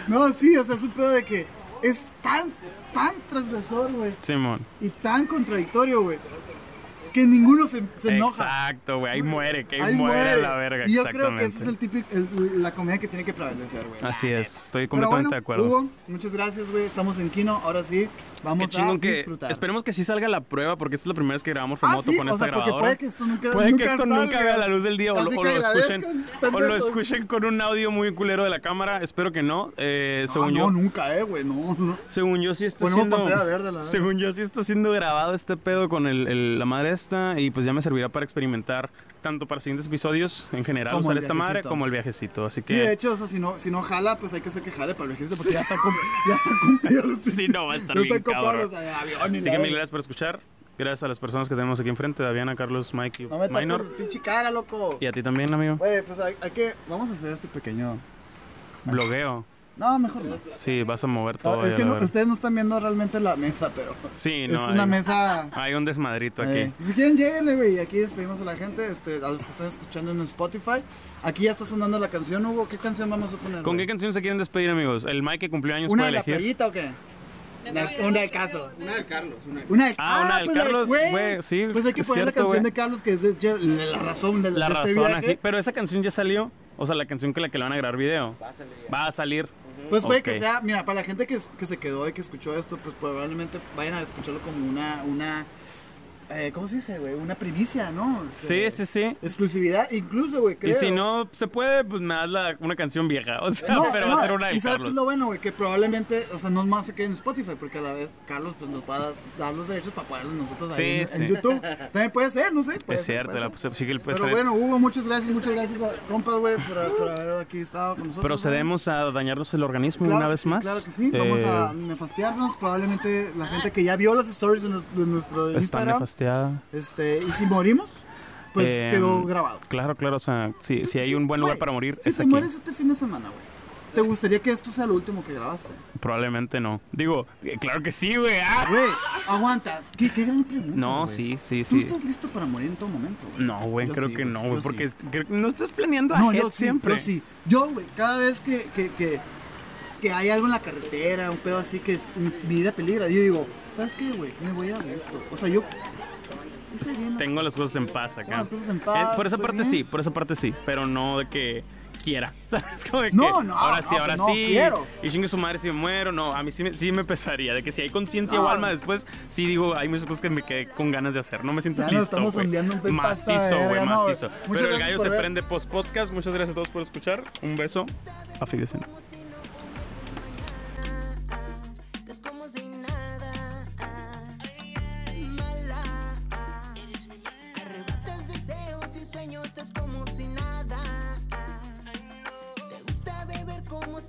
No, sí, o sea, es un pedo de que es tan, tan transgresor, güey. Simón. Y tan contradictorio, güey. Que ninguno se, se enoja. Exacto, güey. Ahí muere, que ahí, Ahí muere, muere. la verga. Y yo creo que esa es exactamente. el típico, el- la comedia que tiene que prevalecer, güey. Así es. Estoy Pero completamente bueno, de acuerdo. Hugo, muchas gracias, güey. Estamos en Kino. Ahora sí, Qué vamos a chingón que disfrutar. esperemos que sí salga la prueba porque esta es la primera vez que grabamos Ah, remoto sí, con o esta sea, grabadora. puede que esto nunca- Puede nunca que esto salga. nunca vea la luz del día o, lo, o que lo escuchen o lo escuchen con un audio muy culero de la cámara. Espero que no. Eh, No, según no, yo, nunca, eh, güey. No, no. según yo sí está Ponemos siendo verde, la según yo sí está siendo grabado este pedo con el, el- la madre esta y pues ya me servirá para experimentar tanto para siguientes episodios en general Como usar esta madre viajecito. como el viajecito. Así que Sí, de hecho, o sea, si no, si no jala, pues hay que hacer que jale para el ejército porque ya está cum- ya está cumplido. Sí, no, va a estar Ya bien cabrón. los aviones. Así que mil gracias por escuchar. Gracias a las personas que tenemos aquí enfrente, Daviana, Carlos, Mike y No me Minor. tu pinche cara, loco. Y a ti también, amigo. Güey, pues hay, hay que. Vamos a hacer este pequeño. Blogueo. No, mejor no. Sí, vas a mover todo. Ah, es que no- ustedes no están viendo realmente la mesa, pero. Sí, es no. una hay, mesa. hay un desmadrito eh, aquí. si quieren, lléguenle, güey. Aquí despedimos a la gente, este, a los que están escuchando en Spotify. Aquí ya está sonando la canción, Hugo. ¿Qué canción vamos a poner? ¿Con qué canción se quieren despedir, amigos? El Mike que cumplió años ¿Una puede de la playita o qué? Una, una del caso. Una del Carlos. Una del Una del, Ah, una del pues Carlos, güey, sí, Pues hay que es poner la canción de Carlos, que es de, la razón de, La de este razón viaje. aquí. Pero esa canción ya salió. O sea, la canción que la que le van a grabar video. Va a salir. Va a salir. Pues puede que sea, mira, para la gente que, que se quedó y que escuchó esto, pues probablemente vayan a escucharlo como una, una, eh, ¿cómo se dice, güey? Una primicia, ¿no? O sea, Sí, sí, sí. Exclusividad, incluso, güey, creo. Y si no se puede, pues me das la, una canción vieja. O sea, No, pero no, va a ser una de Y sabes es lo bueno, güey, que probablemente, o sea, no más se quede en Spotify, porque a la vez Carlos pues nos va a dar, dar los derechos para ponerlos nosotros ahí Sí, en, sí. en YouTube. También puede ser, no sé. puede Es ser, cierto, puede la, ser. sigue el Pero bueno, Hugo, muchas gracias, muchas gracias a compas, güey, por, por haber aquí estado con nosotros. Procedemos a dañarnos el organismo Claro una vez sí, más. Claro que sí, vamos Eh, a nefastearnos. Probablemente la gente que ya vio las stories de, nos- de nuestro Está Instagram. Este, y si morimos, pues Eh, quedó grabado. Claro, claro. O sea, si, si hay Sí, un buen lugar güey, para morir, Si es te aquí. mueres este fin de semana, güey, ¿te gustaría que esto sea lo último que grabaste? Probablemente no. Digo, eh, claro que sí, güey. ah. Güey, aguanta. ¿Qué, qué gran pregunta. No, güey. sí, sí, ¿Tú sí. estás listo para morir en todo momento? güey? No, güey, creo sí, que no, güey, sí. porque que no estás planeando No, ahead yo sí, siempre. yo sí. Yo, güey, cada vez que, que, que, que hay algo en la carretera, un pedo así que es, mi vida peligra, yo digo, ¿sabes qué, güey? Me voy a a gusto. O sea, yo bien las Tengo las cosas en paz acá. Las cosas en Eh, paz, por esa parte bien. sí, por esa parte sí, pero no de que quiera. ¿Sabes? Como de que No, no, ahora no, sí, ahora no sí. quiero. Y chingue su madre si me muero. No, a mí sí me, sí me pesaría. De que si hay conciencia o alma después, sí digo, hay muchas cosas que me quedé con ganas de hacer. No me siento Ya listo. estamos un Macizo, güey, macizo. Pero el gallo se ver. prende post podcast. Muchas gracias a todos por escuchar. Un beso. A fin de semana.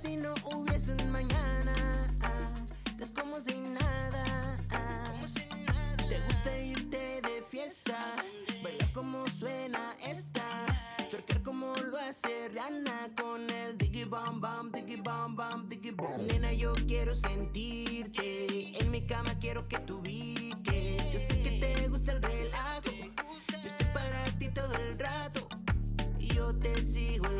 Si no hubiese un mañana. Estás como si nada. Te gusta irte de fiesta, bailar como suena esta, twerker como lo hace Rihanna con el diggy bam bam, diggy bam bam, diggy bam. Nena, yo quiero sentirte, en mi cama quiero que tú ubiques. Yo sé que te gusta el relajo, yo estoy para ti todo el rato, y yo te sigo el.